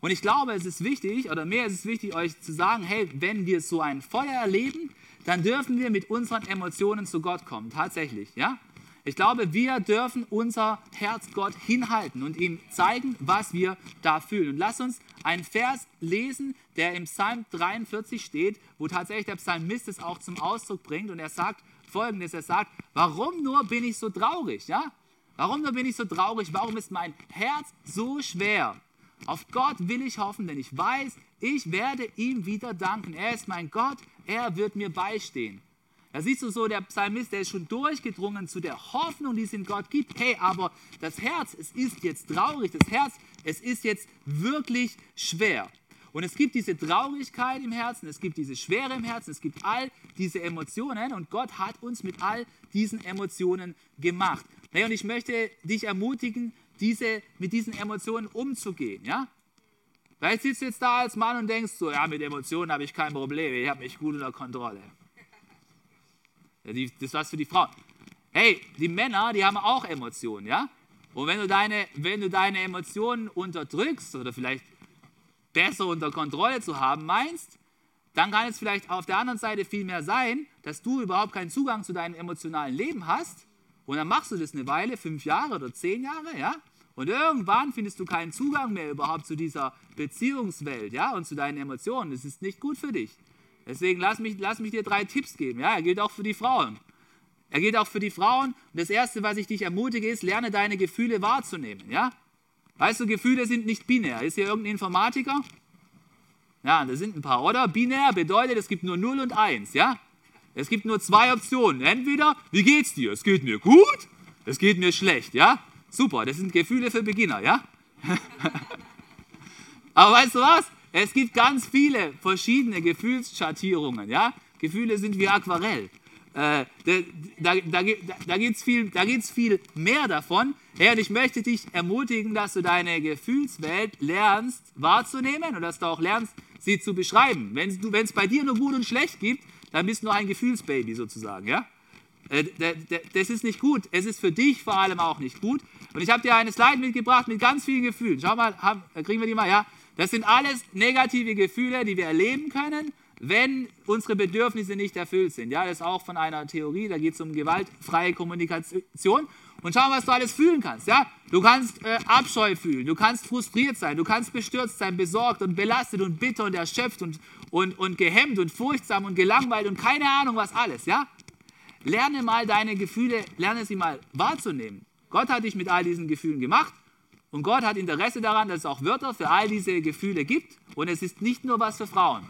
Und ich glaube, es ist wichtig, oder mehr ist es wichtig, euch zu sagen, hey, wenn wir so ein Feuer erleben, dann dürfen wir mit unseren Emotionen zu Gott kommen, tatsächlich, ja? Ich glaube, wir dürfen unser Herz Gott hinhalten und ihm zeigen, was wir da fühlen. Und lass uns einen Vers lesen, der im Psalm 43 steht, wo tatsächlich der Psalmist es auch zum Ausdruck bringt. Und er sagt, folgendes, er sagt, warum nur bin ich so traurig? Ja? Warum nur bin ich so traurig? Warum ist mein Herz so schwer? Auf Gott will ich hoffen, denn ich weiß, ich werde ihm wieder danken. Er ist mein Gott, er wird mir beistehen. Da siehst du so, der Psalmist, der ist schon durchgedrungen zu der Hoffnung, die es in Gott gibt. Hey, aber das Herz, es ist jetzt traurig, das Herz, es ist jetzt wirklich schwer. Und es gibt diese Traurigkeit im Herzen, es gibt diese Schwere im Herzen, es gibt all diese Emotionen und Gott hat uns mit all diesen Emotionen gemacht. Hey, und ich möchte dich ermutigen, diese, mit diesen Emotionen umzugehen. Ja? Vielleicht sitzt du jetzt da als Mann und denkst so, ja, mit Emotionen habe ich kein Problem, ich habe mich gut unter Kontrolle. Das ist was für die Frauen. Hey, die Männer, die haben auch Emotionen, ja? Und wenn du deine, wenn du deine Emotionen unterdrückst oder vielleicht besser unter Kontrolle zu haben meinst, dann kann es vielleicht auf der anderen Seite viel mehr sein, dass du überhaupt keinen Zugang zu deinem emotionalen Leben hast und dann machst du das eine Weile, fünf Jahre oder zehn Jahre, ja, und irgendwann findest du keinen Zugang mehr überhaupt zu dieser Beziehungswelt, ja, und zu deinen Emotionen. Das ist nicht gut für dich. Deswegen lass mich, lass mich dir drei Tipps geben, ja, er gilt auch für die Frauen. Er gilt auch für die Frauen. Und das Erste, was ich dich ermutige, ist, lerne deine Gefühle wahrzunehmen, ja. Weißt du, Gefühle sind nicht binär. Ist hier irgendein Informatiker? Ja, da sind ein paar, oder? Binär bedeutet, es gibt nur 0 und 1, ja? Es gibt nur zwei Optionen. Entweder, wie geht's dir? Es geht mir gut, es geht mir schlecht, ja? Super, das sind Gefühle für Beginner, ja? Aber weißt du was? Es gibt ganz viele verschiedene Gefühlsschattierungen. Ja? Gefühle sind wie Aquarell. Äh, da da, da, da gibt es viel, viel mehr davon. Herr, und ich möchte dich ermutigen, dass du deine Gefühlswelt lernst wahrzunehmen und dass du auch lernst, sie zu beschreiben. Wenn es bei dir nur gut und schlecht gibt, dann bist du nur ein Gefühlsbaby sozusagen. Ja? Äh, das ist nicht gut. Es ist für dich vor allem auch nicht gut. Und ich habe dir eine Slide mitgebracht mit ganz vielen Gefühlen. Schau mal, haben, kriegen wir die mal? Ja, das sind alles negative Gefühle, die wir erleben können, wenn unsere Bedürfnisse nicht erfüllt sind. Ja, das ist auch von einer Theorie. Da geht es um gewaltfreie Kommunikation. Und schau, was du alles fühlen kannst. Ja, du kannst äh, Abscheu fühlen, du kannst frustriert sein, du kannst bestürzt sein, besorgt und belastet und bitter und erschöpft und, und, und gehemmt und furchtsam und gelangweilt und keine Ahnung was alles. Ja, lerne mal deine Gefühle, lerne sie mal wahrzunehmen. Gott hat dich mit all diesen Gefühlen gemacht und Gott hat Interesse daran, dass es auch Wörter für all diese Gefühle gibt und es ist nicht nur was für Frauen.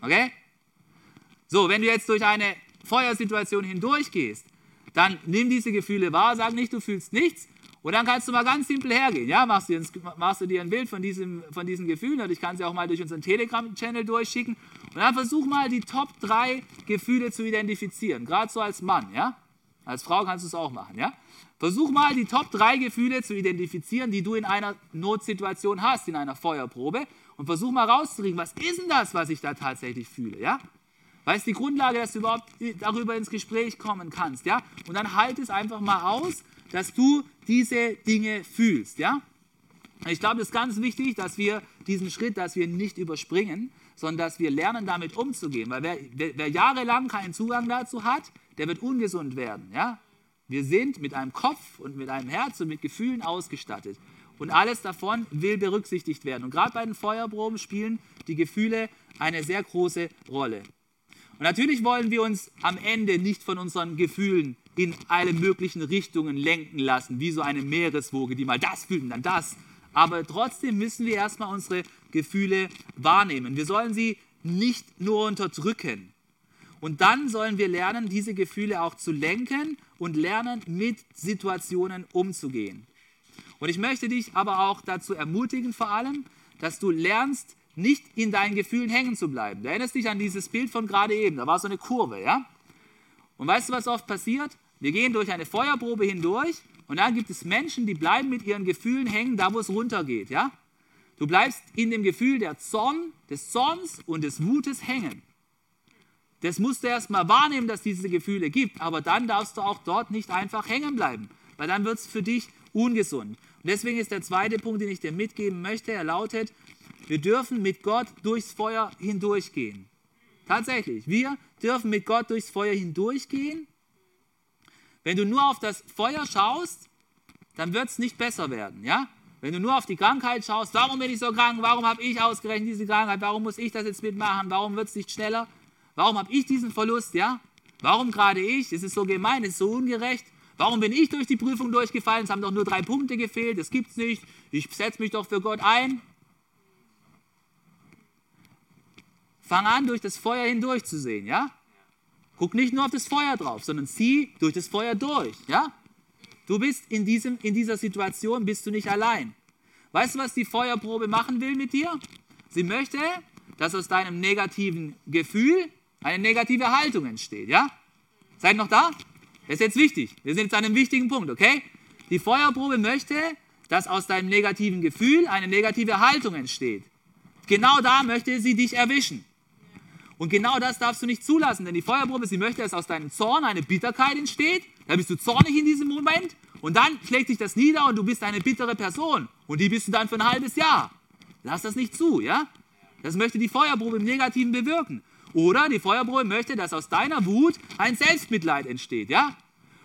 Okay? So, wenn du jetzt durch eine Feuersituation hindurchgehst, dann nimm diese Gefühle wahr, sag nicht, du fühlst nichts und dann kannst du mal ganz simpel hergehen. Ja, machst, du, machst du dir ein Bild von, diesem, von diesen Gefühlen und ich kann sie auch mal durch unseren Telegram-Channel durchschicken und dann versuch mal die Top 3 Gefühle zu identifizieren, gerade so als Mann. Ja? Als Frau kannst du es auch machen. Ja? Versuch mal die Top 3 Gefühle zu identifizieren, die du in einer Notsituation hast, in einer Feuerprobe. Und versuch mal rauszukriegen, was ist denn das, was ich da tatsächlich fühle. Ja? Weil es die Grundlage, dass du überhaupt darüber ins Gespräch kommen kannst. Ja? Und dann halt es einfach mal aus, dass du diese Dinge fühlst. Ja? Ich glaube, es ist ganz wichtig, dass wir diesen Schritt, dass wir nicht überspringen, sondern dass wir lernen, damit umzugehen. Weil wer, wer, wer jahrelang keinen Zugang dazu hat, der wird ungesund werden. Ja? Wir sind mit einem Kopf und mit einem Herz und mit Gefühlen ausgestattet. Und alles davon will berücksichtigt werden. Und gerade bei den Feuerproben spielen die Gefühle eine sehr große Rolle. Und natürlich wollen wir uns am Ende nicht von unseren Gefühlen in alle möglichen Richtungen lenken lassen, wie so eine Meereswoge, die mal das fühlt und dann das. Aber trotzdem müssen wir erstmal unsere Gefühle wahrnehmen. Wir sollen sie nicht nur unterdrücken. Und dann sollen wir lernen, diese Gefühle auch zu lenken und lernen, mit Situationen umzugehen. Und ich möchte dich aber auch dazu ermutigen, vor allem, dass du lernst, nicht in deinen Gefühlen hängen zu bleiben. Du erinnerst dich an dieses Bild von gerade eben, da war so eine Kurve, ja? Und weißt du, was oft passiert? Wir gehen durch eine Feuerprobe hindurch und dann gibt es Menschen, die bleiben mit ihren Gefühlen hängen, da wo es runtergeht, ja? Du bleibst in dem Gefühl der Zorn, des Zorns und des Wutes hängen. Das musst du erst mal wahrnehmen, dass es diese Gefühle gibt, aber dann darfst du auch dort nicht einfach hängen bleiben, weil dann wird es für dich ungesund. Und deswegen ist der zweite Punkt, den ich dir mitgeben möchte, er lautet, wir dürfen mit Gott durchs Feuer hindurchgehen. Tatsächlich, wir dürfen mit Gott durchs Feuer hindurchgehen. Wenn du nur auf das Feuer schaust, dann wird es nicht besser werden, ja? Wenn du nur auf die Krankheit schaust, warum bin ich so krank, warum habe ich ausgerechnet diese Krankheit, warum muss ich das jetzt mitmachen, warum wird es nicht schneller, Warum habe ich diesen Verlust? Ja? Warum gerade ich? Es ist so gemein, es ist so ungerecht. Warum bin ich durch die Prüfung durchgefallen? Es haben doch nur drei Punkte gefehlt. Das gibt es nicht. Ich setze mich doch für Gott ein. Fang an, durch das Feuer hindurch zu sehen, ja? Guck nicht nur auf das Feuer drauf, sondern zieh durch das Feuer durch, ja? Du bist in, diesem, in dieser Situation, bist du nicht allein. Weißt du, was die Feuerprobe machen will mit dir? Sie möchte, dass aus deinem negativen Gefühl eine negative Haltung entsteht. Ja? Seid noch da? Das ist jetzt wichtig. Wir sind jetzt an einem wichtigen Punkt, okay? Die Feuerprobe möchte, dass aus deinem negativen Gefühl eine negative Haltung entsteht. Genau da möchte sie dich erwischen. Und genau das darfst du nicht zulassen, denn die Feuerprobe, sie möchte, dass aus deinem Zorn eine Bitterkeit entsteht. Da bist du zornig in diesem Moment und dann schlägt sich das nieder und du bist eine bittere Person. Und die bist du dann für ein halbes Jahr. Lass das nicht zu, ja? Das möchte die Feuerprobe im Negativen bewirken. Oder die Feuerprobe möchte, dass aus deiner Wut ein Selbstmitleid entsteht, ja?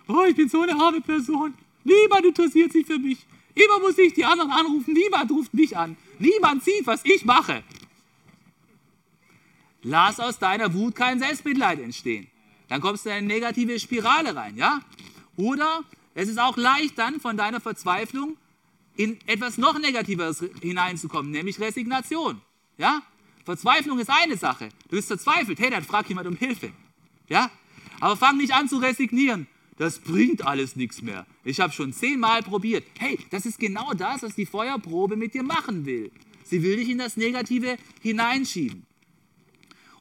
Oh, ich bin so eine arme Person. Niemand interessiert sich für mich. Immer muss ich die anderen anrufen. Niemand ruft mich an. Niemand sieht, was ich mache. Lass aus deiner Wut kein Selbstmitleid entstehen. Dann kommst du in eine negative Spirale rein, ja? Oder es ist auch leicht dann von deiner Verzweiflung in etwas noch Negativeres hineinzukommen, nämlich Resignation. Ja? Verzweiflung ist eine Sache. Du bist verzweifelt. Hey, dann frag jemand um Hilfe. Ja? Aber fang nicht an zu resignieren. Das bringt alles nichts mehr. Ich habe schon zehnmal probiert. Hey, das ist genau das, was die Feuerprobe mit dir machen will. Sie will dich in das Negative hineinschieben.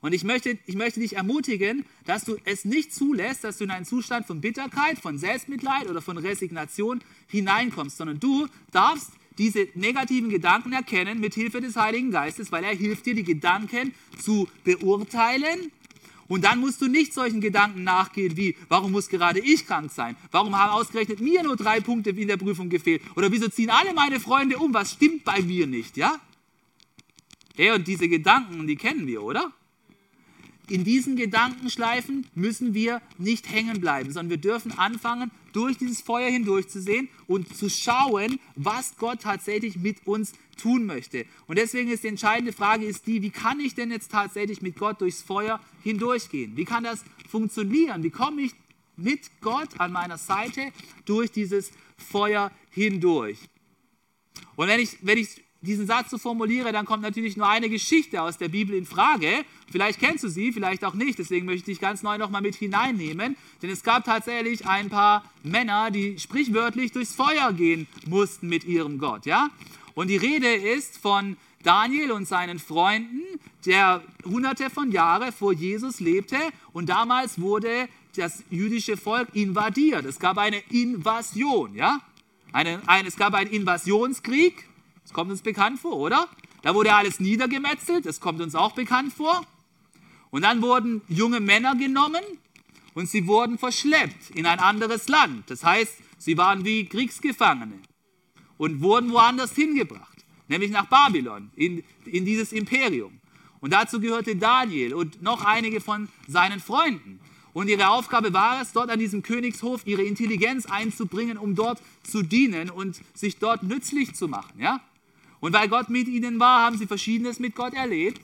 Und ich möchte, ich möchte dich ermutigen, dass du es nicht zulässt, dass du in einen Zustand von Bitterkeit, von Selbstmitleid oder von Resignation hineinkommst, sondern du darfst diese negativen Gedanken erkennen mit Hilfe des Heiligen Geistes, weil er hilft dir, die Gedanken zu beurteilen. Und dann musst du nicht solchen Gedanken nachgehen wie, warum muss gerade ich krank sein? Warum haben ausgerechnet mir nur drei Punkte in der Prüfung gefehlt? Oder wieso ziehen alle meine Freunde um? Was stimmt bei mir nicht? Ja? Hey, und diese Gedanken, die kennen wir, oder? In diesen Gedankenschleifen müssen wir nicht hängen bleiben, sondern wir dürfen anfangen, durch dieses Feuer hindurch zu sehen und zu schauen, was Gott tatsächlich mit uns tun möchte. Und deswegen ist die entscheidende Frage ist die, wie kann ich denn jetzt tatsächlich mit Gott durchs Feuer hindurchgehen? Wie kann das funktionieren? Wie komme ich mit Gott an meiner Seite durch dieses Feuer hindurch? Und wenn ich, wenn ich diesen Satz so formuliere, dann kommt natürlich nur eine Geschichte aus der Bibel in Frage. Vielleicht kennst du sie, vielleicht auch nicht. Deswegen möchte ich dich ganz neu nochmal mit hineinnehmen. Denn es gab tatsächlich ein paar Männer, die sprichwörtlich durchs Feuer gehen mussten mit ihrem Gott. Ja? Und die Rede ist von Daniel und seinen Freunden, der hunderte von Jahren vor Jesus lebte. Und damals wurde das jüdische Volk invadiert. Es gab eine Invasion. Ja? Eine, ein, es gab einen Invasionskrieg das kommt uns bekannt vor, oder? Da wurde alles niedergemetzelt, das kommt uns auch bekannt vor. Und dann wurden junge Männer genommen und sie wurden verschleppt in ein anderes Land. Das heißt, sie waren wie Kriegsgefangene und wurden woanders hingebracht, nämlich nach Babylon, in, in dieses Imperium. Und dazu gehörte Daniel und noch einige von seinen Freunden. Und ihre Aufgabe war es, dort an diesem Königshof ihre Intelligenz einzubringen, um dort zu dienen und sich dort nützlich zu machen. Ja? Und weil Gott mit ihnen war, haben sie Verschiedenes mit Gott erlebt,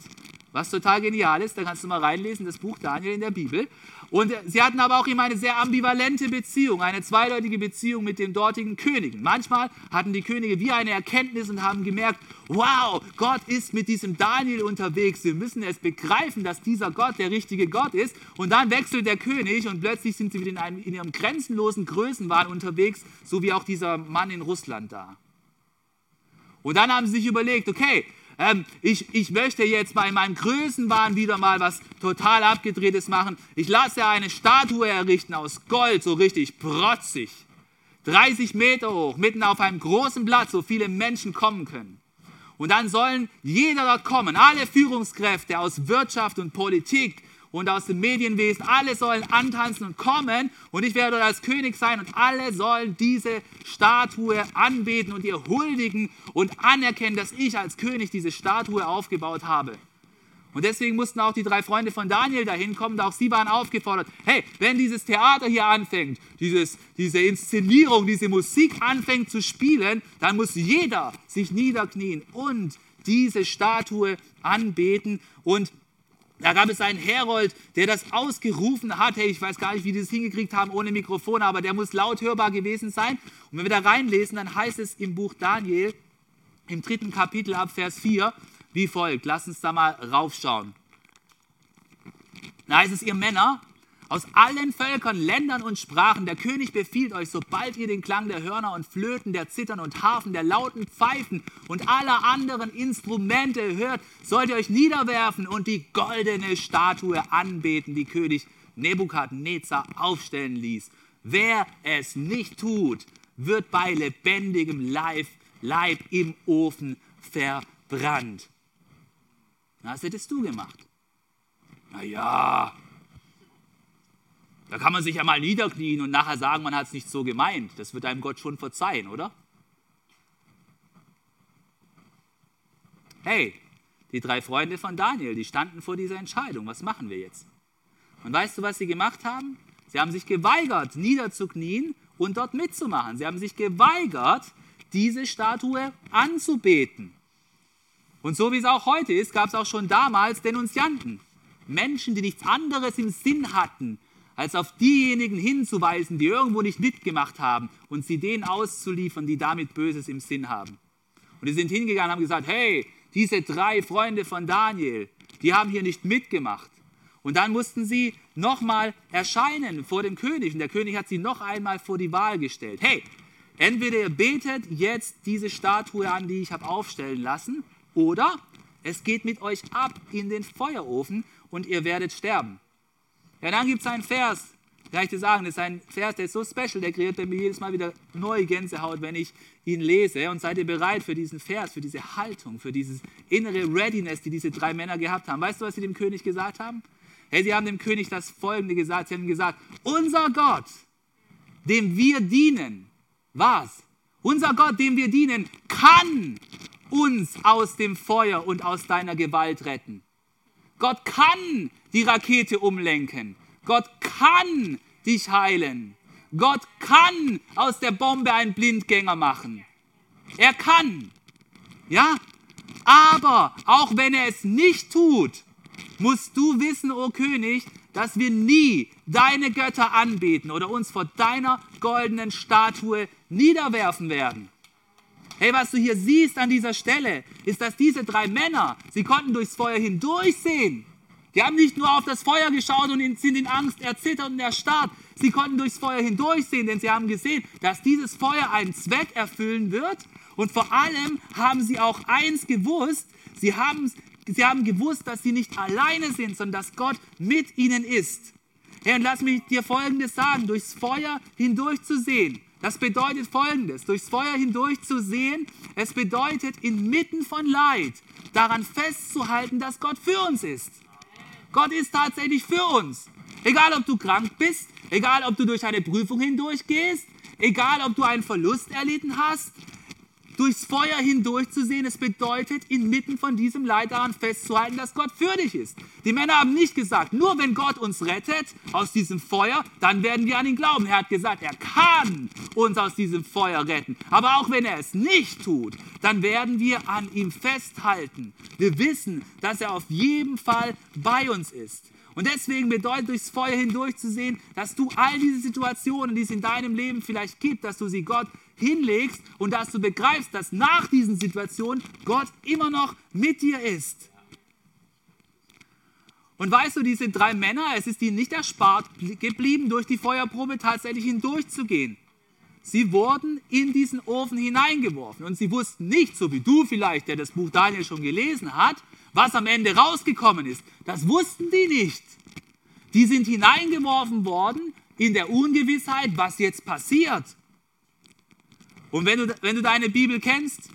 was total genial ist. Da kannst du mal reinlesen, das Buch Daniel in der Bibel. Und sie hatten aber auch immer eine sehr ambivalente Beziehung, eine zweideutige Beziehung mit den dortigen Königen. Manchmal hatten die Könige wie eine Erkenntnis und haben gemerkt, wow, Gott ist mit diesem Daniel unterwegs. Wir müssen es begreifen, dass dieser Gott der richtige Gott ist. Und dann wechselt der König und plötzlich sind sie wieder in, einem, in ihrem grenzenlosen Größenwahn unterwegs, so wie auch dieser Mann in Russland da. Und dann haben sie sich überlegt, okay, ähm, ich, ich möchte jetzt bei meinem Größenwahn wieder mal was total abgedrehtes machen. Ich lasse eine Statue errichten aus Gold, so richtig protzig. 30 Meter hoch, mitten auf einem großen Platz, wo viele Menschen kommen können. Und dann sollen jeder dort kommen, alle Führungskräfte aus Wirtschaft und Politik, und aus dem Medienwesen. Alle sollen antanzen und kommen und ich werde als König sein und alle sollen diese Statue anbeten und ihr huldigen und anerkennen, dass ich als König diese Statue aufgebaut habe. Und deswegen mussten auch die drei Freunde von Daniel dahin kommen, auch sie waren aufgefordert, hey, wenn dieses Theater hier anfängt, dieses, diese Inszenierung, diese Musik anfängt zu spielen, dann muss jeder sich niederknien und diese Statue anbeten und da gab es einen Herold, der das ausgerufen hat. Hey, ich weiß gar nicht, wie die das hingekriegt haben ohne Mikrofon, aber der muss laut hörbar gewesen sein. Und wenn wir da reinlesen, dann heißt es im Buch Daniel, im dritten Kapitel ab Vers 4, wie folgt. Lass uns da mal raufschauen. Da heißt es, ihr Männer, aus allen Völkern, Ländern und Sprachen, der König befiehlt euch, sobald ihr den Klang der Hörner und Flöten, der Zittern und Harfen, der lauten Pfeifen und aller anderen Instrumente hört, sollt ihr euch niederwerfen und die goldene Statue anbeten, die König Nebukadnezar aufstellen ließ. Wer es nicht tut, wird bei lebendigem Leib, Leib im Ofen verbrannt. Was hättest du gemacht? Naja, da kann man sich ja mal niederknien und nachher sagen, man hat es nicht so gemeint. Das wird einem Gott schon verzeihen, oder? Hey, die drei Freunde von Daniel, die standen vor dieser Entscheidung. Was machen wir jetzt? Und weißt du, was sie gemacht haben? Sie haben sich geweigert, niederzuknien und dort mitzumachen. Sie haben sich geweigert, diese Statue anzubeten. Und so wie es auch heute ist, gab es auch schon damals Denunzianten. Menschen, die nichts anderes im Sinn hatten, als auf diejenigen hinzuweisen, die irgendwo nicht mitgemacht haben und sie denen auszuliefern, die damit Böses im Sinn haben. Und die sind hingegangen und haben gesagt, hey, diese drei Freunde von Daniel, die haben hier nicht mitgemacht. Und dann mussten sie nochmal erscheinen vor dem König. Und der König hat sie noch einmal vor die Wahl gestellt. Hey, entweder ihr betet jetzt diese Statue an, die ich habe aufstellen lassen, oder es geht mit euch ab in den Feuerofen und ihr werdet sterben. Ja, dann gibt es einen Vers, kann ich dir sagen, das ist ein Vers, der ist so special, der kreiert mir jedes Mal wieder neue Gänsehaut, wenn ich ihn lese. Und seid ihr bereit für diesen Vers, für diese Haltung, für dieses innere Readiness, die diese drei Männer gehabt haben? Weißt du, was sie dem König gesagt haben? Hey, sie haben dem König das Folgende gesagt. Sie haben gesagt, unser Gott, dem wir dienen, was? Unser Gott, dem wir dienen, kann uns aus dem Feuer und aus deiner Gewalt retten. Gott kann die Rakete umlenken. Gott kann dich heilen. Gott kann aus der Bombe einen Blindgänger machen. Er kann. Ja? Aber auch wenn er es nicht tut, musst du wissen, o oh König, dass wir nie deine Götter anbeten oder uns vor deiner goldenen Statue niederwerfen werden. Hey, was du hier siehst an dieser Stelle, ist, dass diese drei Männer, sie konnten durchs Feuer hindurchsehen. Die haben nicht nur auf das Feuer geschaut und sind in Angst erzittert und erstarrt. Sie konnten durchs Feuer hindurchsehen, denn sie haben gesehen, dass dieses Feuer einen Zweck erfüllen wird. Und vor allem haben sie auch eins gewusst. Sie haben, sie haben gewusst, dass sie nicht alleine sind, sondern dass Gott mit ihnen ist. Herr, und lass mich dir Folgendes sagen. Durchs Feuer hindurch zu sehen, das bedeutet Folgendes. Durchs Feuer hindurch zu sehen, es bedeutet inmitten von Leid daran festzuhalten, dass Gott für uns ist. Gott ist tatsächlich für uns. Egal, ob du krank bist, egal, ob du durch eine Prüfung hindurchgehst, egal, ob du einen Verlust erlitten hast, durchs Feuer hindurchzusehen, es bedeutet, inmitten von diesem Leid daran festzuhalten, dass Gott für dich ist. Die Männer haben nicht gesagt, nur wenn Gott uns rettet aus diesem Feuer, dann werden wir an ihn glauben. Er hat gesagt, er kann uns aus diesem Feuer retten. Aber auch wenn er es nicht tut, dann werden wir an ihm festhalten. Wir wissen, dass er auf jeden Fall bei uns ist. Und deswegen bedeutet durchs Feuer hindurchzusehen, dass du all diese Situationen, die es in deinem Leben vielleicht gibt, dass du sie Gott hinlegst und dass du begreifst, dass nach diesen Situationen Gott immer noch mit dir ist. Und weißt du, diese drei Männer, es ist ihnen nicht erspart geblieben, durch die Feuerprobe tatsächlich hindurchzugehen. Sie wurden in diesen Ofen hineingeworfen und sie wussten nicht, so wie du vielleicht, der das Buch Daniel schon gelesen hat, was am Ende rausgekommen ist. Das wussten die nicht. Die sind hineingeworfen worden in der Ungewissheit, was jetzt passiert. Und wenn du, wenn du deine Bibel kennst,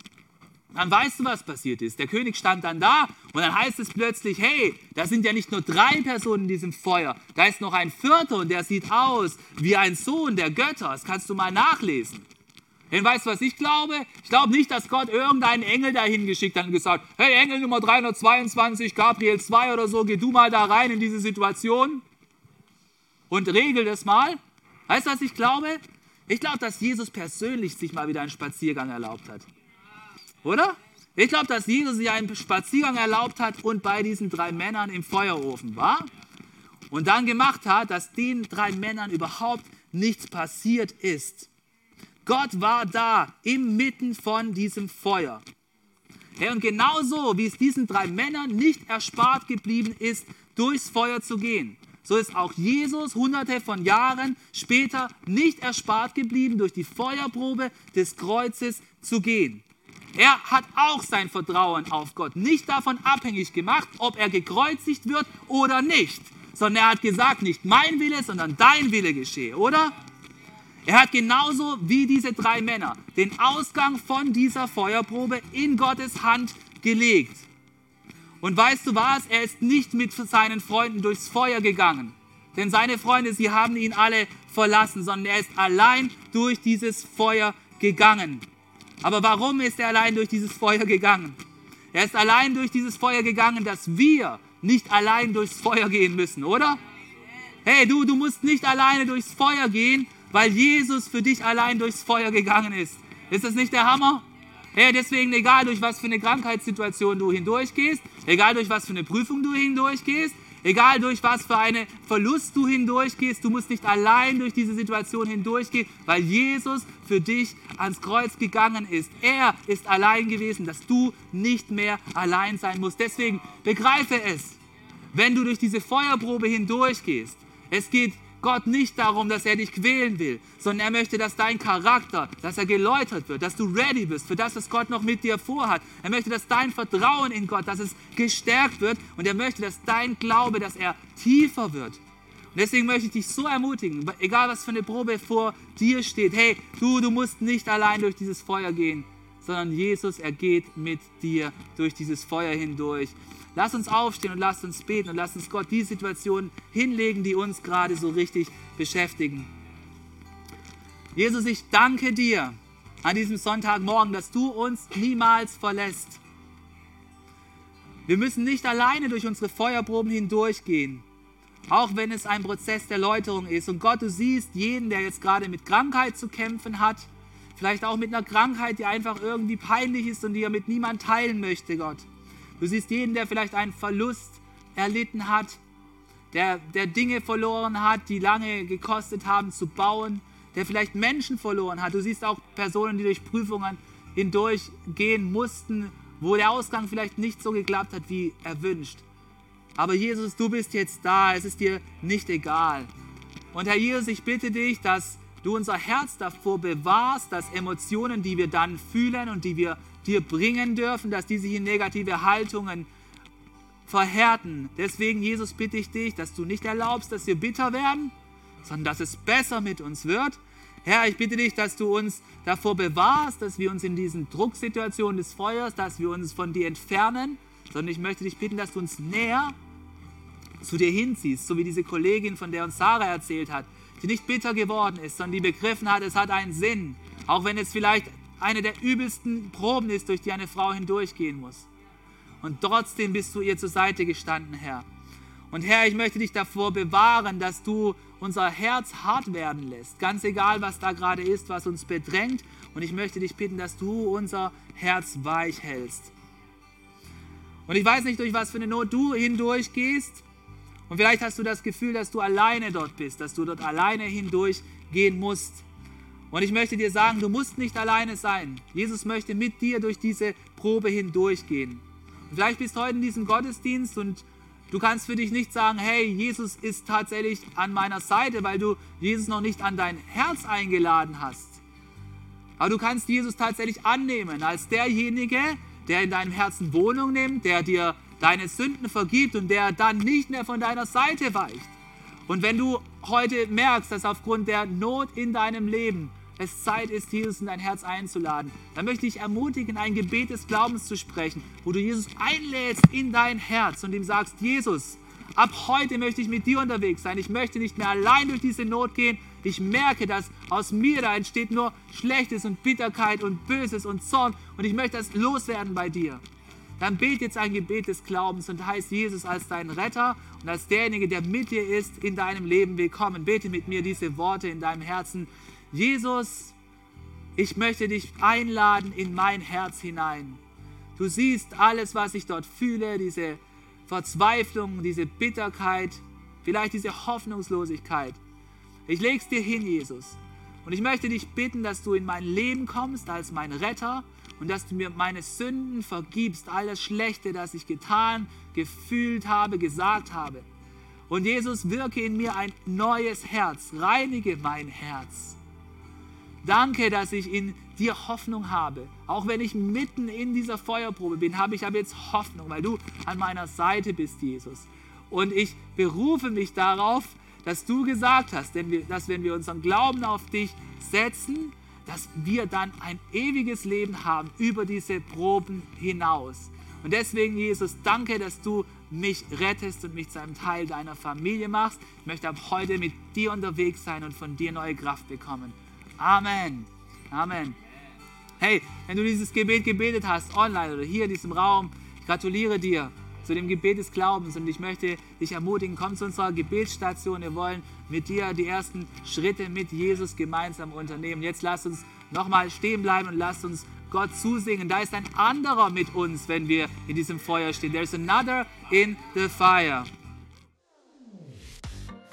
dann weißt du, was passiert ist. Der König stand dann da und dann heißt es plötzlich, hey, da sind ja nicht nur drei Personen in diesem Feuer, da ist noch ein vierter und der sieht aus wie ein Sohn der Götter. Das kannst du mal nachlesen. Denn weißt du, was ich glaube? Ich glaube nicht, dass Gott irgendeinen Engel dahin geschickt hat und gesagt, hey, Engel Nummer 322, Gabriel 2 oder so, geh du mal da rein in diese Situation und regel das mal. Weißt du, was ich glaube? Ich glaube, dass Jesus persönlich sich mal wieder einen Spaziergang erlaubt hat. Oder? Ich glaube, dass Jesus sich einen Spaziergang erlaubt hat und bei diesen drei Männern im Feuerofen war und dann gemacht hat, dass den drei Männern überhaupt nichts passiert ist. Gott war da inmitten von diesem Feuer. Ja, und genauso wie es diesen drei Männern nicht erspart geblieben ist, durchs Feuer zu gehen, so ist auch Jesus hunderte von Jahren später nicht erspart geblieben, durch die Feuerprobe des Kreuzes zu gehen. Er hat auch sein Vertrauen auf Gott nicht davon abhängig gemacht, ob er gekreuzigt wird oder nicht, sondern er hat gesagt, nicht mein Wille, sondern dein Wille geschehe, oder? Er hat genauso wie diese drei Männer den Ausgang von dieser Feuerprobe in Gottes Hand gelegt. Und weißt du was? Er ist nicht mit seinen Freunden durchs Feuer gegangen. Denn seine Freunde, sie haben ihn alle verlassen, sondern er ist allein durch dieses Feuer gegangen. Aber warum ist er allein durch dieses Feuer gegangen? Er ist allein durch dieses Feuer gegangen, dass wir nicht allein durchs Feuer gehen müssen, oder? Hey, du, du musst nicht alleine durchs Feuer gehen, weil Jesus für dich allein durchs Feuer gegangen ist. Ist das nicht der Hammer? Hey, deswegen, egal durch was für eine Krankheitssituation du hindurchgehst, egal durch was für eine Prüfung du hindurchgehst, egal durch was für einen Verlust du hindurchgehst, du musst nicht allein durch diese Situation hindurchgehen, weil Jesus für dich ans Kreuz gegangen ist. Er ist allein gewesen, dass du nicht mehr allein sein musst. Deswegen begreife es, wenn du durch diese Feuerprobe hindurchgehst. Es geht Gott nicht darum, dass er dich quälen will, sondern er möchte, dass dein Charakter, dass er geläutert wird, dass du ready bist für das, was Gott noch mit dir vorhat. Er möchte, dass dein Vertrauen in Gott, dass es gestärkt wird und er möchte, dass dein Glaube, dass er tiefer wird. Und deswegen möchte ich dich so ermutigen, egal was für eine Probe vor dir steht, hey, du, du musst nicht allein durch dieses Feuer gehen, sondern Jesus, er geht mit dir durch dieses Feuer hindurch. Lass uns aufstehen und lass uns beten und lass uns Gott die Situationen hinlegen, die uns gerade so richtig beschäftigen. Jesus, ich danke dir an diesem Sonntagmorgen, dass du uns niemals verlässt. Wir müssen nicht alleine durch unsere Feuerproben hindurchgehen, auch wenn es ein Prozess der Läuterung ist. Und Gott, du siehst jeden, der jetzt gerade mit Krankheit zu kämpfen hat, vielleicht auch mit einer Krankheit, die einfach irgendwie peinlich ist und die er mit niemand teilen möchte, Gott. Du siehst jeden, der vielleicht einen Verlust erlitten hat, der, der Dinge verloren hat, die lange gekostet haben zu bauen, der vielleicht Menschen verloren hat. Du siehst auch Personen, die durch Prüfungen hindurchgehen mussten, wo der Ausgang vielleicht nicht so geklappt hat, wie erwünscht. Aber Jesus, du bist jetzt da, es ist dir nicht egal. Und Herr Jesus, ich bitte dich, dass du unser Herz davor bewahrst, dass Emotionen, die wir dann fühlen und die wir dir bringen dürfen, dass die sich in negative Haltungen verhärten. Deswegen, Jesus, bitte ich dich, dass du nicht erlaubst, dass wir bitter werden, sondern dass es besser mit uns wird. Herr, ich bitte dich, dass du uns davor bewahrst, dass wir uns in diesen Drucksituationen des Feuers, dass wir uns von dir entfernen, sondern ich möchte dich bitten, dass du uns näher zu dir hinziehst, so wie diese Kollegin, von der uns Sarah erzählt hat, die nicht bitter geworden ist, sondern die begriffen hat, es hat einen Sinn, auch wenn es vielleicht eine der übelsten Proben ist, durch die eine Frau hindurchgehen muss. Und trotzdem bist du ihr zur Seite gestanden, Herr. Und Herr, ich möchte dich davor bewahren, dass du unser Herz hart werden lässt. Ganz egal, was da gerade ist, was uns bedrängt. Und ich möchte dich bitten, dass du unser Herz weich hältst. Und ich weiß nicht, durch was für eine Not du hindurchgehst. Und vielleicht hast du das Gefühl, dass du alleine dort bist, dass du dort alleine hindurchgehen musst. Und ich möchte dir sagen, du musst nicht alleine sein. Jesus möchte mit dir durch diese Probe hindurchgehen. Und vielleicht bist du heute in diesem Gottesdienst und du kannst für dich nicht sagen, hey, Jesus ist tatsächlich an meiner Seite, weil du Jesus noch nicht an dein Herz eingeladen hast. Aber du kannst Jesus tatsächlich annehmen als derjenige, der in deinem Herzen Wohnung nimmt, der dir deine Sünden vergibt und der dann nicht mehr von deiner Seite weicht. Und wenn du heute merkst, dass aufgrund der Not in deinem Leben es Zeit ist, Jesus in dein Herz einzuladen, dann möchte ich ermutigen, ein Gebet des Glaubens zu sprechen, wo du Jesus einlädst in dein Herz und ihm sagst, Jesus, ab heute möchte ich mit dir unterwegs sein. Ich möchte nicht mehr allein durch diese Not gehen. Ich merke, dass aus mir da entsteht nur Schlechtes und Bitterkeit und Böses und Zorn und ich möchte das loswerden bei dir. Dann bete jetzt ein Gebet des Glaubens und heißt Jesus als dein Retter und als derjenige, der mit dir ist, in deinem Leben willkommen. Bete mit mir diese Worte in deinem Herzen. Jesus, ich möchte dich einladen in mein Herz hinein. Du siehst alles, was ich dort fühle, diese Verzweiflung, diese Bitterkeit, vielleicht diese Hoffnungslosigkeit. Ich lege es dir hin, Jesus. Und ich möchte dich bitten, dass du in mein Leben kommst als mein Retter und dass du mir meine Sünden vergibst, alles Schlechte, das ich getan, gefühlt habe, gesagt habe. Und Jesus, wirke in mir ein neues Herz, reinige mein Herz. Danke, dass ich in dir Hoffnung habe. Auch wenn ich mitten in dieser Feuerprobe bin, habe ich aber jetzt Hoffnung, weil du an meiner Seite bist, Jesus. Und ich berufe mich darauf, dass du gesagt hast, dass wenn wir unseren Glauben auf dich setzen, dass wir dann ein ewiges Leben haben über diese Proben hinaus. Und deswegen, Jesus, danke, dass du mich rettest und mich zu einem Teil deiner Familie machst. Ich möchte ab heute mit dir unterwegs sein und von dir neue Kraft bekommen. Amen. Amen. Hey, wenn du dieses Gebet gebetet hast, online oder hier in diesem Raum, ich gratuliere dir zu dem Gebet des Glaubens und ich möchte dich ermutigen, komm zu unserer Gebetsstation. Wir wollen mit dir die ersten Schritte mit Jesus gemeinsam unternehmen. Jetzt lass uns nochmal stehen bleiben und lass uns Gott zusingen. Da ist ein anderer mit uns, wenn wir in diesem Feuer stehen. There's another in the fire.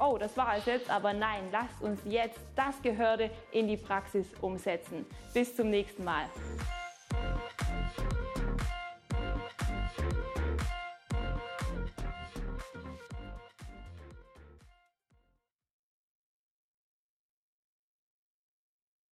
oh, das war es jetzt, aber nein, lasst uns jetzt das Gehörte in die Praxis umsetzen. Bis zum nächsten Mal.